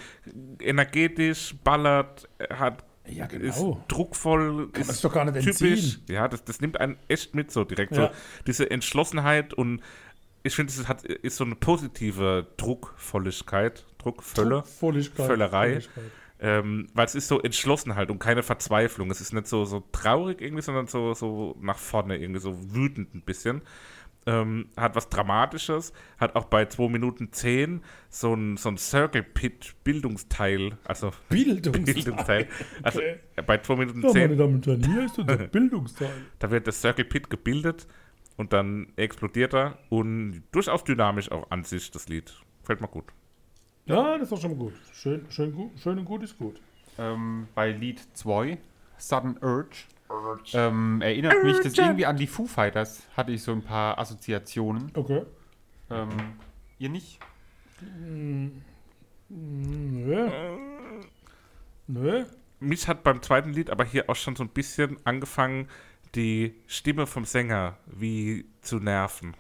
A: Energetisch, ballert, hat
B: Ja,
A: ist
B: genau.
A: druckvoll,
B: Kann
A: ist
B: doch gar nicht
A: typisch.
B: entziehen.
A: Ja, das, das nimmt einen echt mit so direkt.
B: Ja.
A: So diese Entschlossenheit und ich finde, es hat, ist so eine positive Druckvolligkeit,
B: Volligkeit,
A: Völlerei.
B: Volligkeit.
A: ähm, weil es ist so Entschlossenheit und keine Verzweiflung. Es ist nicht so, so traurig irgendwie, sondern so, so nach vorne irgendwie, so wütend ein bisschen. Ähm, hat was Dramatisches, hat auch bei 2 Minuten 10 so ein, so ein Circle Pit Bildungsteil, also *laughs*
B: Bildungsteil.
A: Bildungsteil. Also
B: Okay.
A: bei 2 Minuten
B: Ja,
A: 10
B: meine Damen und Herren, hier ist unser *laughs* Bildungsteil.
A: da wird das Circle Pit gebildet und dann explodiert er und durchaus dynamisch auch an sich das Lied. Fällt mir gut.
B: Ja, das ist doch schon mal gut. Schön, schön, gut, schön und gut ist gut.
C: Ähm, bei Lied 2, Sudden Urge. Ähm, erinnert mich das irgendwie an die Foo Fighters, hatte ich so ein paar Assoziationen.
B: Okay.
C: Ähm, ihr nicht?
B: Nö. Nö.
A: Mich hat beim zweiten Lied aber hier auch schon so ein bisschen angefangen, die Stimme vom Sänger wie zu nerven.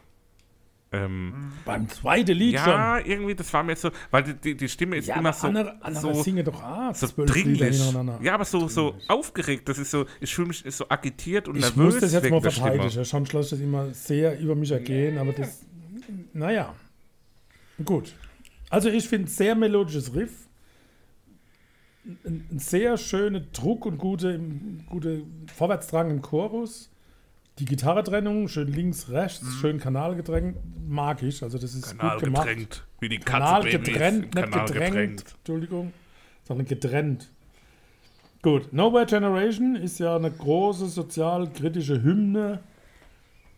A: Ähm,
B: Beim zweiten Lied
A: ja, irgendwie, das war mir so, weil die, die, die Stimme ist
B: schon. Ja,
A: immer so,
B: andere, andere
A: so,
B: singen doch auch
A: so dringlich. Ja, aber so, so aufgeregt. Das ist so, ich fühle mich so agitiert und
B: Ich
A: nervös
B: muss das jetzt mal verteidigen. Schon schloss das immer sehr über mich ergehen, aber das, naja. Gut. Also ich finde sehr melodisches Riff. Ein, sehr schöner Druck und gute, gute Vorwärtstrang im Chorus. Die Gitarretrennung, schön links, rechts,
A: Mhm.
B: schön Kanal gedrängt, mag ich. Also das ist
A: Kanal
B: gut gemacht.
A: gedrängt, wie die Katze
B: Kanal getrennt, nicht
A: Kanal
B: gedrängt,
A: gedrängt.
B: Entschuldigung, sondern getrennt. Gut, Nowhere Generation ist ja eine große sozialkritische Hymne,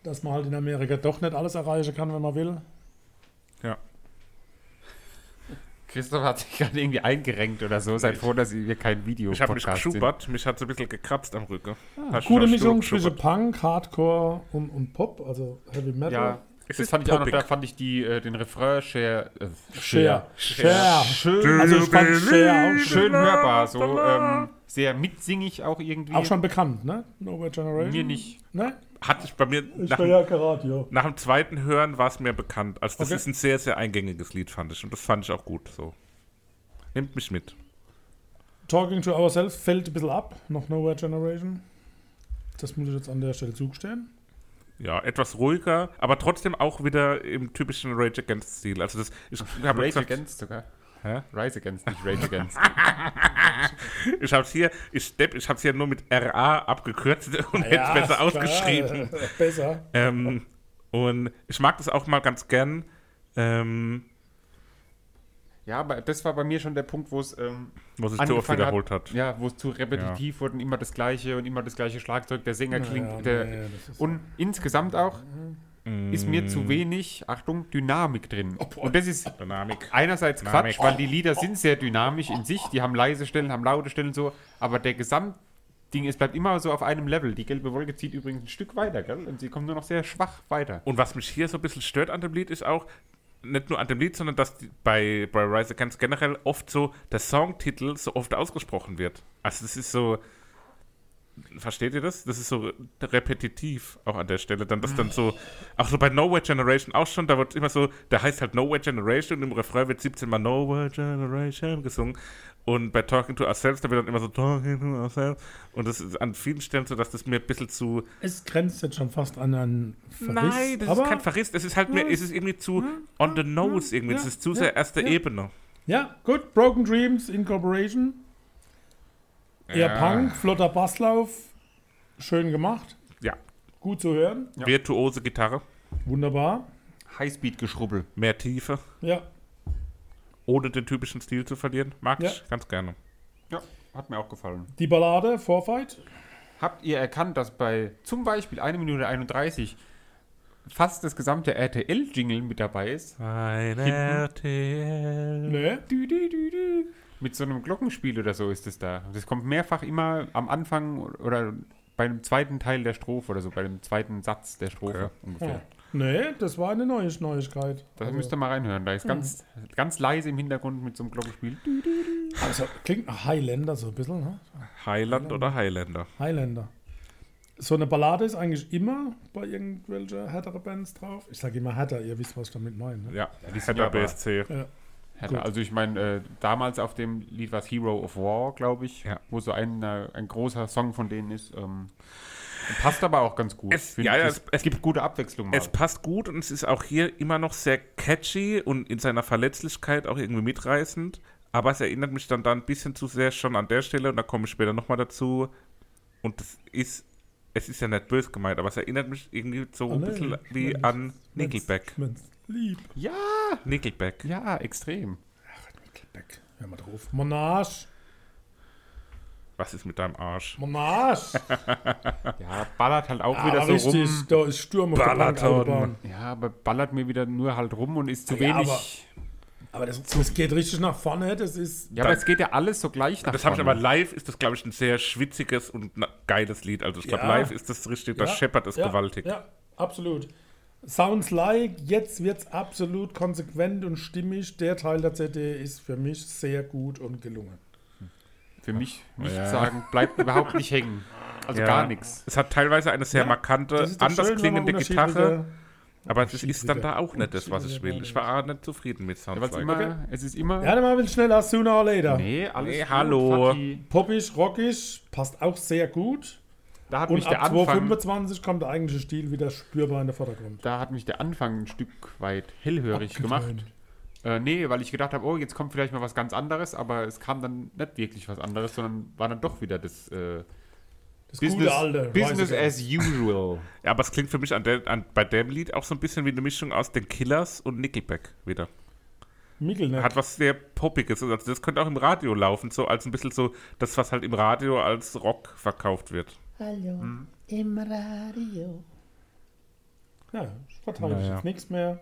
B: dass man halt in Amerika doch nicht alles erreichen kann, wenn man will.
A: Ja.
C: Christoph hat sich gerade irgendwie eingerenkt oder so. Seid froh, dass wir kein Video
A: Ich habe mich
C: sind.
A: geschubert, mich hat so ein bisschen gekratzt am Rücken.
B: Gute
A: schon
B: Mischung zwischen Punk, Hardcore und, und Pop, also Heavy Metal.
C: Ja,
A: Es
C: das
A: ist
C: fand ich auch noch, da fand ich die, äh, den Refrain Share, äh,
B: Share. Share.
C: Schön,
B: Also ich fand Share auch
C: schön hörbar, so ähm, sehr mitsingig auch irgendwie.
B: Auch schon bekannt, ne? Nowhere Generation.
C: Mir nicht.
B: Ne?
A: Hatte ich bei mir
B: Ich
A: nach,
B: war ja Radio.
A: nach dem zweiten Hören war es mir bekannt. Also das
B: Okay.
A: ist ein sehr, sehr eingängiges Lied, fand ich. Und das fand ich auch gut. So. Nimmt mich mit.
B: Talking to Ourselves fällt ein bisschen ab, noch Nowhere Generation. Das muss ich jetzt an der Stelle zugestehen.
A: Ja, etwas ruhiger, aber trotzdem auch wieder im typischen Rage Against-Stil. Also das, ich habe
C: Rage
A: gesagt,
C: Against sogar.
A: Hä?
C: Rise Against, nicht Rage Against. *laughs*
A: ich habe es hier, ich stepp, ich habe es hier nur mit RA abgekürzt *laughs* und hätte es
B: Ja,
A: besser
B: klar,
A: ausgeschrieben. *laughs*
B: Besser.
A: Ähm, und ich mag das auch mal ganz gern. Ähm,
C: ja, aber das war bei mir schon der Punkt, wo es ähm,
A: was es zu oft wiederholt hat.
C: Ja, wo es zu repetitiv wurde und immer das gleiche und immer das gleiche Schlagzeug. Der Sänger klingt.
B: Ja,
C: der,
B: nee,
C: und insgesamt auch ist mir zu wenig, Achtung, Dynamik drin. Und das ist
A: Dynamik.
C: einerseits
A: Dynamik.
C: Quatsch, weil die Lieder sind sehr dynamisch in sich. Die haben leise Stellen, haben laute Stellen und so. Aber der Gesamtding, es bleibt immer so auf einem Level. Die gelbe Wolke zieht übrigens ein Stück weiter, gell? Und sie kommt nur noch sehr schwach weiter.
A: Und was mich hier so ein bisschen stört an dem Lied ist auch, nicht nur an dem Lied, sondern dass die, bei, bei Rise Against generell oft so der Songtitel so oft ausgesprochen wird. Also das ist so, versteht ihr das? Das ist so repetitiv auch an der Stelle. Dann das dann so, auch so bei Nowhere Generation auch schon, da wird immer so, da heißt halt Nowhere Generation und im Refrain wird 17 mal Nowhere Generation gesungen. Und bei Talking to Ourselves, da wird dann immer so Talking to Ourselves. Und das ist an vielen Stellen so, dass das mir ein bisschen zu.
B: Es grenzt jetzt schon fast an einen Verriss.
A: Nein, das
B: aber,
A: ist kein Verriss. Es ist halt mir, es ist irgendwie zu on the nose irgendwie. Das ist zu
B: ja,
A: sehr erste
B: ja.
A: Ebene.
B: Ja, gut. Broken Dreams Incorporation. Eher
A: Ja.
B: Punk, flotter Basslauf. Schön gemacht.
A: Ja.
B: Gut zu hören.
A: Virtuose Gitarre,
B: Wunderbar.
C: Highspeed-Geschrubbel.
A: mehr Tiefe,
B: Ja.
A: ohne den typischen Stil zu verlieren. Mag
B: Ja.
A: ich ganz gerne.
C: Ja, hat mir auch gefallen.
B: Die Ballade, Vorfight.
C: Habt ihr erkannt, dass bei zum Beispiel 1 Minute 31 fast das gesamte RTL-Jingle mit dabei ist?
A: Ein
C: Hinten.
A: RTL.
B: Ne?
C: Dü, dü, dü, dü. Mit so einem Glockenspiel oder so ist es da. Das kommt mehrfach immer am Anfang oder bei dem zweiten Teil der Strophe oder so, bei dem zweiten Satz der Strophe
A: Okay.
C: ungefähr.
B: Ja. Nee, das war eine neue Neuigkeit.
C: Da
B: Also,
C: müsst ihr mal reinhören. Da ist ganz, ganz leise im Hintergrund mit so einem Glockenspiel.
B: also, klingt nach Highlander so ein bisschen, ne?
A: Highland oder Highlander?
B: Highlander. So eine Ballade ist eigentlich immer bei irgendwelchen härtere Bands drauf. Ich sage immer härter, ihr wisst, was ich damit meine. Ne?
A: Ja,
C: die sind
A: Hatter
C: ja Hätte, also ich meine, äh, damals auf dem Lied war es Hero of War, glaube ich,
A: Ja.
C: wo so ein, äh, ein großer Song von denen ist. Ähm, passt aber auch ganz gut.
A: Es- ja,
C: ich. es,
A: es-
C: gibt gute Abwechslung mal.
A: Es passt gut und es ist auch hier immer noch sehr catchy und in seiner Verletzlichkeit auch irgendwie mitreißend. Aber es erinnert mich dann da ein bisschen zu sehr schon an der Stelle und da komme ich später nochmal dazu. Und das ist, es ist ja nicht böse gemeint, aber es erinnert mich irgendwie so ein
B: Ah, nee,
A: bisschen wie an Nickelback.
B: Mensch, lieb.
C: ja,
A: Nickelback.
C: ja, extrem.
B: Nickelback. Hör mal drauf. Monarch.
A: Was ist mit deinem Arsch?
B: Monarch. *laughs*
C: Ja, ballert halt auch
B: Ah,
C: wieder so
B: richtig,
C: rum.
B: da ist Sturm auf. Bankautobahn.
C: Ja, aber ballert mir wieder nur halt rum und ist zu
B: Ja,
C: wenig.
B: Aber das, das geht richtig nach vorne. Das ist.
C: Ja, aber es geht ja alles so gleich nach
A: Das habe ich aber
C: vorne.
A: live, ist das, glaube ich, ein sehr schwitziges und geiles Lied. Also ich glaube,
B: Ja.
A: live ist das richtig, das
B: Ja,
A: scheppert es
B: ja,
A: gewaltig.
B: Ja, absolut. Sounds like, jetzt wird es absolut konsequent und stimmig. Der Teil der CD ist für mich sehr gut und gelungen.
C: Für mich, muss
A: Ja.
C: ich sagen, bleibt überhaupt nicht hängen. Also
A: Ja.
C: gar nichts.
A: Es hat teilweise eine sehr
B: Ja,
A: markante, anders
B: schön,
A: klingende Gitarre. Aber es ist dann da auch nicht das, was ich will. Ich war auch nicht zufrieden mit Sounds Like.
C: immer, Es ist immer.
B: Ja, dann mal will schneller, sooner or later.
C: nee, alles
A: Nee,
C: gut,
A: hallo.
B: Poppig, rockig, passt auch sehr gut.
C: Da hat
B: Und
C: mich der
B: ab
C: Anfang.
B: 225 kommt der eigentliche Stil wieder spürbar in den Vordergrund.
C: Da hat mich der Anfang ein Stück weit hellhörig
B: Abgefallen.
C: gemacht. Äh, nee, weil ich gedacht habe, oh, jetzt kommt vielleicht mal was ganz anderes, aber es kam dann nicht wirklich was anderes, sondern war dann doch wieder das äh,
B: Das
C: Business,
B: gute alte.
C: Business as usual. *laughs*
A: Ja, aber es klingt für mich an der, an, bei dem Lied auch so ein bisschen wie eine Mischung aus den Killers und Nickelback wieder.
B: Ne?
A: Hat was sehr Poppiges. Also das könnte auch im Radio laufen, so als ein bisschen so das, was halt im Radio als Rock verkauft wird.
I: Hallo im Radio.
B: Ja, ich verteile
A: Naja.
B: jetzt nichts mehr.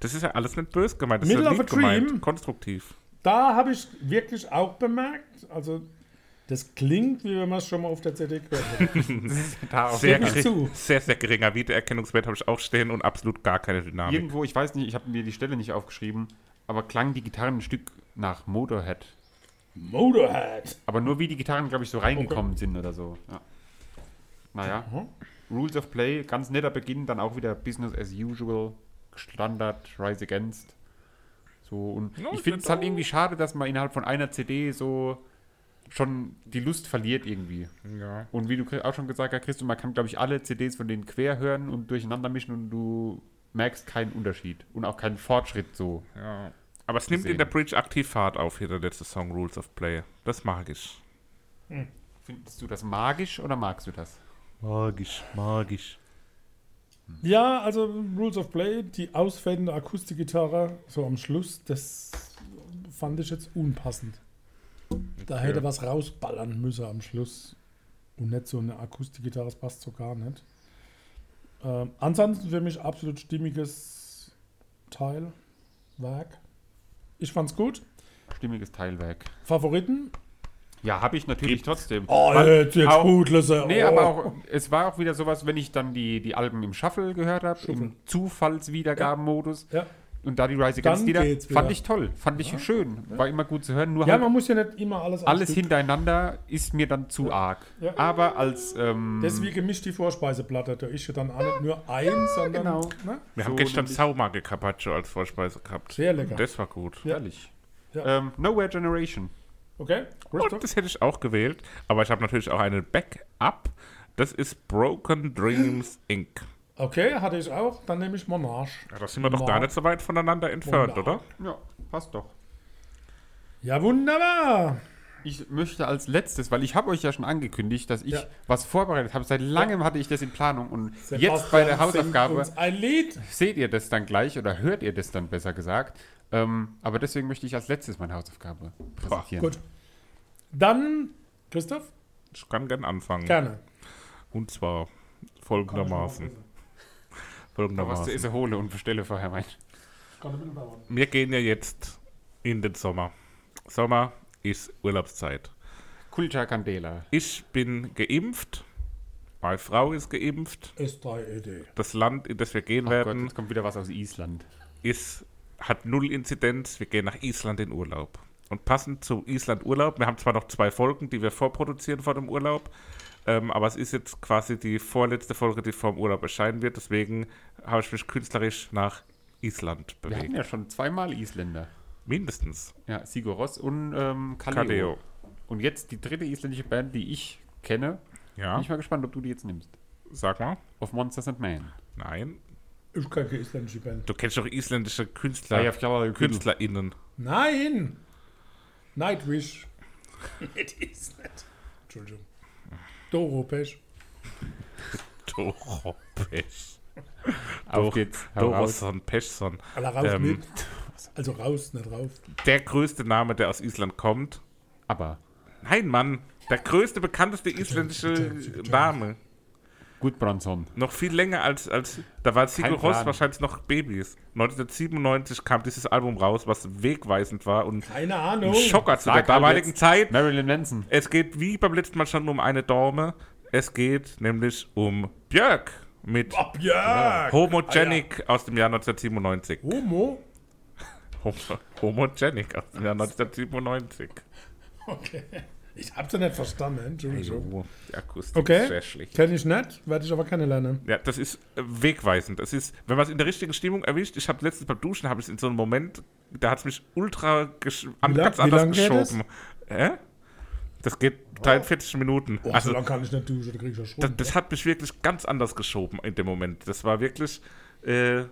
A: Das ist ja alles nicht böse gemeint, das ist
B: Middle
A: ja
B: of a
A: lieb gemeint,
B: Dream.
A: konstruktiv.
B: Da habe ich wirklich auch bemerkt, also das klingt, wie wenn man es schon mal auf der CD gehört hat. *laughs*
C: Da auch
A: Sehr, gering-
B: zu.
A: sehr, sehr geringer Wiedererkennungswert habe ich auch stehen und absolut gar keine Dynamik.
C: Irgendwo, ich weiß nicht, ich habe mir die Stelle nicht aufgeschrieben, aber klang die Gitarren ein Stück nach Motorhead.
B: Motorhead.
C: Aber nur wie die Gitarren, glaube ich, so reingekommen sind oder so. Ja. Naja. Rules of Play, ganz netter Beginn, dann auch wieder Business as usual, Standard, Rise Against. So, und
A: Ja,
C: ich finde es halt irgendwie schade, dass man innerhalb von einer CD so schon die Lust verliert irgendwie.
A: Ja.
C: Und wie du auch schon gesagt hast, Christo, man kann, glaube ich, alle CDs von denen quer hören und durcheinander mischen und du merkst keinen Unterschied und auch keinen Fortschritt so.
A: Ja. Aber es nimmt in
C: sehen.
A: der Bridge aktiv Fahrt auf, hier der letzte Song Rules of Play. Das mag ich.
C: Findest du das magisch oder magst du das?
A: Magisch, magisch.
B: Ja, also Rules of Play, die ausfällende Akustikgitarre, so am Schluss, das fand ich jetzt unpassend. Da hätte was rausballern müssen am Schluss. Und nicht so eine Akustikgitarre, das passt so gar nicht. Ähm, ansonsten für mich absolut stimmiges Teil, Werk. Ich fand's gut.
C: Stimmiges Teilwerk.
B: Favoriten?
C: Ja, habe ich natürlich trotzdem.
B: Oh,
C: Weil
B: jetzt, jetzt
C: auch-
B: gut, Lisse.
C: Nee,
B: oh.
C: aber auch, es war auch wieder sowas, wenn ich dann die, die Alben im Shuffle gehört habe, im Zufallswiedergabenmodus,
B: Ja.
C: Und da die Rise Against Lieder fand ich toll, fand ich schön, war immer gut zu hören. Nur
B: Ja,
C: halt
B: man muss ja nicht immer alles
C: alles
B: Stück-
C: hintereinander ist mir dann zu arg.
B: Ja.
C: Aber als ähm,
B: Deswegen gemischt die Vorspeiseplatte. Da ist ja dann auch nicht nur eins, sondern.
C: genau.
B: Ne?
A: Wir haben
C: So
A: gestern
C: nämlich-
A: Saumage Carpaccio als Vorspeise gehabt.
B: Sehr lecker.
A: Das war gut.
C: herrlich.
B: Ja.
C: Ähm, Nowhere Generation.
B: Okay,
A: Und
B: Christoph?
A: das hätte ich auch gewählt, aber ich habe natürlich auch einen Backup. Das ist Broken Dreams Inc.
B: Okay, hatte ich auch. Dann nehme ich Monarch.
A: Ja, da sind wir doch
B: Mar-
A: gar nicht so weit voneinander entfernt,
B: Monarch.
A: oder?
C: Ja, passt doch.
B: Ja, wunderbar.
C: Ich möchte als letztes, weil ich habe euch ja schon angekündigt, dass ich
B: Ja.
C: was vorbereitet habe. Seit langem hatte ich das in Planung und jetzt
B: Sebastian
C: bei der Hausaufgabe
B: Uns ein Lied.
C: seht ihr das dann gleich oder hört ihr das dann besser gesagt. Ähm, aber deswegen möchte ich als letztes meine Hausaufgabe präsentieren.
B: Gut. Dann, Christoph,
A: Ich kann gern anfangen.
B: gerne.
A: Und zwar folgendermaßen.
C: Noch was zu
A: Folgendermaßen.
C: essen hole und bestelle vorher mein.
A: Wir gehen ja jetzt in den Sommer. Sommer ist Urlaubszeit.
C: Cultura Candela.
A: Ich bin geimpft. Meine Frau ist geimpft.
B: S3ED.
A: Das Land, in das wir gehen
C: Gott,
A: werden,
C: jetzt kommt wieder was aus Island.
A: ist, hat null Inzidenz. Wir gehen nach Island in Urlaub. Und passend zu Island Urlaub, wir haben zwar noch zwei Folgen, die wir vorproduzieren vor dem Urlaub, ähm, aber es ist jetzt quasi die vorletzte Folge, die vor dem Urlaub erscheinen wird. Deswegen habe ich mich künstlerisch nach Island
C: Wir hatten
A: bewegt.
C: ja schon zweimal Isländer.
A: Mindestens.
C: Ja, Sigur Ross und ähm, Kaleo.
A: Kaleo.
C: Und jetzt die dritte isländische Band, die ich kenne.
A: Ja,
C: Bin ich mal gespannt, ob du die jetzt nimmst.
A: sag mal.
C: Of Monsters and Men.
A: Nein.
B: Ich kann keine isländische Band.
A: Du kennst doch isländische Künstler,
C: Ja, ja, klar,
A: KünstlerInnen.
B: Nein! Nightwish. *laughs* das ist nicht. Entschuldigung. Doro Pesch. *laughs*
A: Doro Pesch.
C: Auf geht's.
A: Dorosson Peschson.
B: Alla raus
A: Ähm,
B: mit. Also raus, nicht rauf.
A: Der größte Name, der aus Island kommt.
C: Aber
A: Nein, Mann. Der größte, bekannteste isländische Name.
C: Gut, Bronson.
A: Noch viel länger als, als da war Sigur
C: Plan.
A: wahrscheinlich noch Babys. 1997 kam dieses Album raus, was wegweisend war und
B: Keine Ahnung.
A: ein Schocker zu
C: Sag
A: der damaligen
C: jetzt.
A: Zeit.
C: Marilyn Manson.
A: Es geht wie beim letzten Mal schon um eine Dame. Es geht nämlich um Björk mit
B: Ab ja!
A: Homogenic aus dem Jahr 1997.
B: Homo? *laughs*
A: Homo Homogenic aus dem Jahr 1997.
B: Okay. Ich hab's ja nicht verstanden, Entschuldigung.
A: Jo, die Akustik ist
B: Okay,
A: sehr schlecht.
B: kenne ich nicht, werde ich aber kennenlernen.
A: Ja, das ist äh, wegweisend. Das ist, wenn man es in der richtigen Stimmung erwischt, ich habe letztens beim Duschen, habe ich es in so einem Moment, da hat es mich ultra an, ganz anders
B: lang es?
A: geschoben. Hä? Das geht 43 Minuten.
B: Oh, so
A: also,
B: lange kann ich nicht duschen, da krieg ich ja
A: das,
B: schon.
A: das hat mich wirklich ganz anders geschoben in dem Moment. Das war wirklich äh,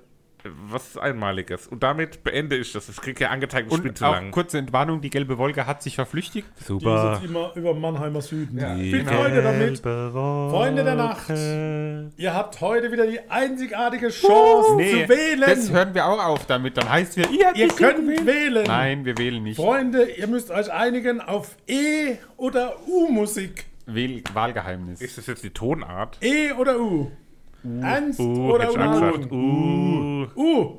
A: was Einmaliges. Und damit beende ich das. Ich kriege ja angezeigt, ich bin
C: Und
A: zu
C: auch
A: lang.
C: kurze Entwarnung, die gelbe Wolke hat sich verflüchtigt.
B: Die ist jetzt immer über Mannheimer Süden.
A: Die
B: Viel Freude damit.
A: gelbe
B: Freunde der Nacht. Ihr habt heute wieder die einzigartige Chance zu wählen.
C: das hören wir auch auf damit. Dann heißt wir, ihr,
B: ihr könnt
C: gewählt.
B: wählen.
C: Nein, wir wählen nicht.
B: Freunde, ihr müsst euch einigen auf E oder U-Musik.
C: Wahlgeheimnis.
A: Ist das jetzt die Tonart?
B: E oder U? Ernst
A: Uh,
B: oder unbeholfen?
A: Uh,
B: U.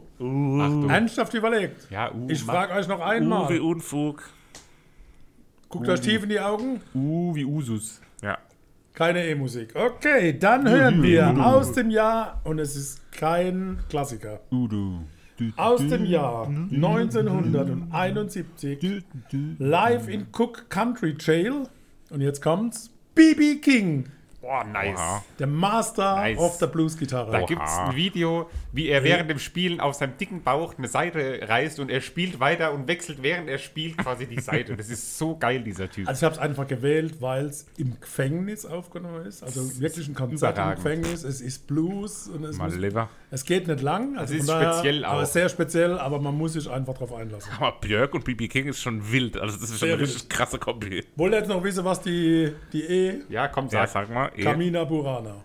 C: Achtung.
B: Ernsthaft überlegt.
C: Ja, uh,
B: Ich frage euch noch
A: uh, wie
B: einmal.
A: Unfug.
B: Guckt euch tief in die Augen.
C: uh wie Usus.
A: Ja.
B: Keine E-Musik. Okay, dann hören wir aus dem Jahr, und es ist kein Klassiker, aus dem Jahr 1971, live in Cook Country Jail. Und jetzt kommt's, B.B. King,
C: Boah, nice.
A: Oha.
B: der Master
C: Nice.
B: of the
C: Da
B: Blues-Gitarre.
C: gibt es ein Video, wie er während dem Spielen auf seinem dicken Bauch eine Seite reißt und er spielt weiter und wechselt, während er spielt, quasi die Seite. Das ist so geil, dieser Typ.
B: Also ich habe es einfach gewählt, weil es im Gefängnis aufgenommen ist. Also wirklich ein Konzert im. Gefängnis. Es ist Blues und es,
A: Mal
B: muss,
A: lieber.
B: es geht nicht lang. Also
C: ist
B: von daher-
C: speziell auch.
B: Aber sehr speziell, aber man muss sich einfach darauf einlassen.
A: Aber Björk und BB King ist schon wild. Also das ist schon
B: Sehr
A: eine richtig krasse Kombi.
B: Wollt ihr jetzt noch wissen, was die, die E
C: Ja, komm,
A: Ja,
C: sag.
A: sag Eh.
B: Kamina Burana.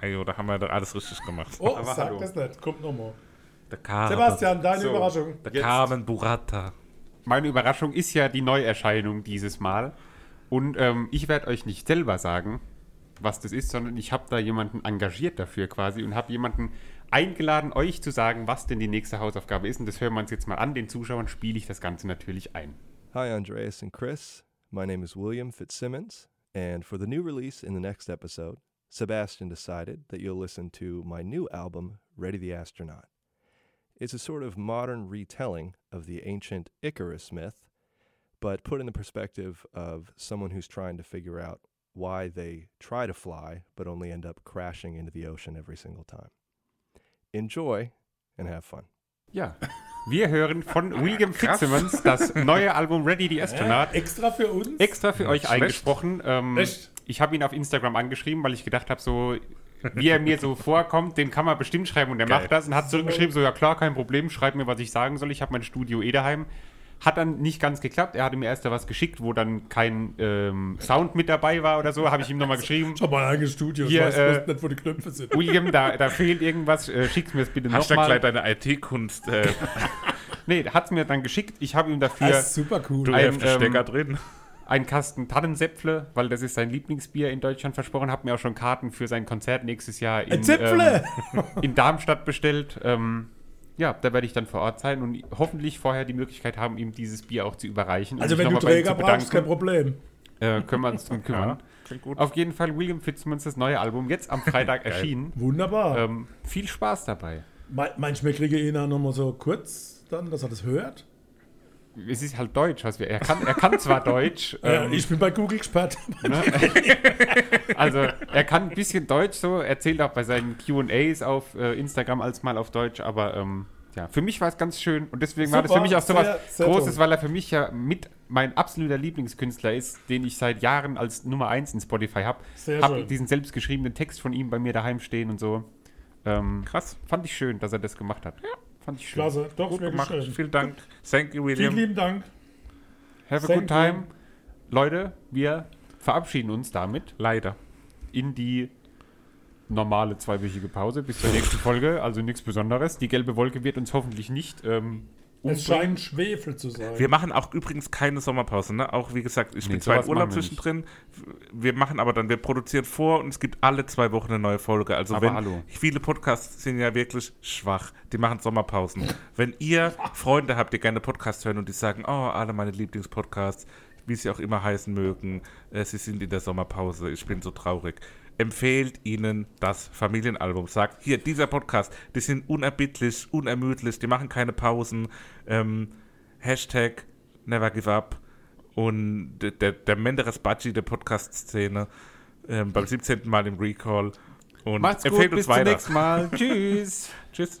A: Ayo, da haben wir doch alles richtig gemacht.
B: Oh,
C: Aber
B: sag
C: hallo.
B: das nicht. Kommt nochmal. Sebastian, deine
C: So.
B: Überraschung.
A: Der
C: Jetzt-
A: Carmen Burata.
C: Meine Überraschung ist ja die Neuerscheinung dieses Mal. Und ähm, ich werde euch nicht selber sagen, was das ist, sondern ich habe da jemanden engagiert dafür quasi und habe jemanden eingeladen, euch zu sagen, was denn die nächste Hausaufgabe ist. Und das hören wir uns jetzt mal an. Den Zuschauern spiele ich das Ganze natürlich ein.
J: Hi, Andreas and Chris. My name is William Fitzsimmons, and for the new release in the next episode, Sebastian decided that you'll listen to my new album, Ready the Astronaut. It's a sort of modern retelling of the ancient Icarus myth, but put in the perspective of someone who's trying to figure out why they try to fly but only end up crashing into the ocean every single time. Enjoy and have fun.
C: Ja, *laughs* wir hören von William Fitzsimmons das neue Album Ready the Astronaut.
B: Extra für uns?
C: Extra für euch
A: schlecht.
C: eingesprochen. Ähm, ich habe ihn auf Instagram angeschrieben, weil ich gedacht habe, so wie er mir so vorkommt, dem kann man bestimmt schreiben und er macht das und hat zurückgeschrieben, so ja klar, kein Problem, schreib mir, was ich sagen soll. Ich habe mein Studio eh daheim. Hat dann nicht ganz geklappt. Er hatte mir erst da was geschickt, wo dann kein ähm, Sound mit dabei war oder so. Habe ich ihm nochmal *laughs* geschrieben.
B: Ich habe mein eigenes Studio.
C: Hier,
B: ich weiß
C: äh,
B: nicht, wo die Knöpfe sind.
C: William, da, da fehlt irgendwas. Äh, schick's mir das bitte
A: Hashtag
C: nochmal.
A: gleich deine IT-Kunst. Äh, *laughs*
C: Nee, hat's mir dann geschickt. Ich habe ihm
B: Das
C: dafür
B: ist super cool.
A: du
C: Ein,
A: hast den Stecker
C: ähm,
A: drin.
C: einen Kasten Tannensäpfle, weil das ist sein Lieblingsbier in Deutschland versprochen. Hab mir auch schon Karten für sein Konzert nächstes Jahr in, ähm, in Darmstadt bestellt. Ähm, ja, da werde ich dann vor Ort sein und hoffentlich vorher die Möglichkeit haben, ihm dieses Bier auch zu überreichen. und
B: Also
C: mich
B: wenn du
C: nochmal bei ihm
B: Träger
C: zu
B: brauchst, kein. Problem.
C: Äh, können wir uns drum *laughs* kümmern.
A: Gut.
C: Auf jeden Fall William Fitzsimmons das neue Album, jetzt am Freitag *laughs* erschienen.
B: Wunderbar.
C: Ähm, viel Spaß dabei.
B: Manchmal kriege ich ihn auch nochmal so kurz, dann, dass er das hört.
C: Es ist halt Deutsch, was wir. Er kann, er kann zwar *laughs* Deutsch. Ähm,
B: ich bin bei Google gesperrt.
C: Ne? *laughs* also er kann ein bisschen Deutsch so, erzählt auch bei seinen QAs auf äh, Instagram als mal auf Deutsch, aber ähm, ja, für mich war es ganz schön und deswegen war das für
B: Super,
C: mich auch so was Großes,
B: toll.
C: weil er für mich ja mit mein absoluter Lieblingskünstler ist, den ich seit Jahren als Nummer 1 in Spotify habe.
B: Sehr
C: Habe diesen selbstgeschriebenen Text von ihm bei mir daheim stehen und so. Ähm,
A: Krass.
C: Fand ich schön, dass er das gemacht hat. Ja, fand ich schön.
B: Klasse, doch,
A: Gut gemacht.
B: schön.
A: Vielen Dank. Thank you,
B: Vielen
A: William.
B: lieben Dank.
C: Have a
B: Thank
C: good time.
B: you.
C: Leute, wir verabschieden uns damit
A: Leider.
C: in die normale zweiwöchige Pause bis zur nächsten Folge. Also nichts Besonderes. Die gelbe Wolke wird uns hoffentlich nicht ähm,
B: Es scheint Schwefel zu sein.
A: Wir machen auch übrigens keine Sommerpause, ne? Auch wie gesagt, ich
C: Nee,
A: bin zwar im Urlaub zwischendrin. Wir machen aber dann, wir produzieren vor und es gibt alle zwei Wochen eine neue Folge. Also
C: Aber
A: wenn
C: hallo.
A: viele Podcasts sind ja wirklich schwach, die machen Sommerpausen. wenn ihr Freunde habt, die gerne Podcasts hören und die sagen, oh, alle meine Lieblingspodcasts, wie sie auch immer heißen mögen, äh, sie sind in der Sommerpause, ich bin so traurig. Empfehlt ihnen das Familienalbum. Sagt, hier, dieser Podcast, die sind unerbittlich, unermüdlich, die machen keine Pausen. Ähm, Hashtag Never Give Up und der, der, der Menderes Budgie der Podcast-Szene ähm, beim 17. Mal im Recall. Und
C: Macht's gut, bis
A: uns
C: zum
A: weiter.
C: nächsten Mal. Tschüss. *laughs*
A: Tschüss.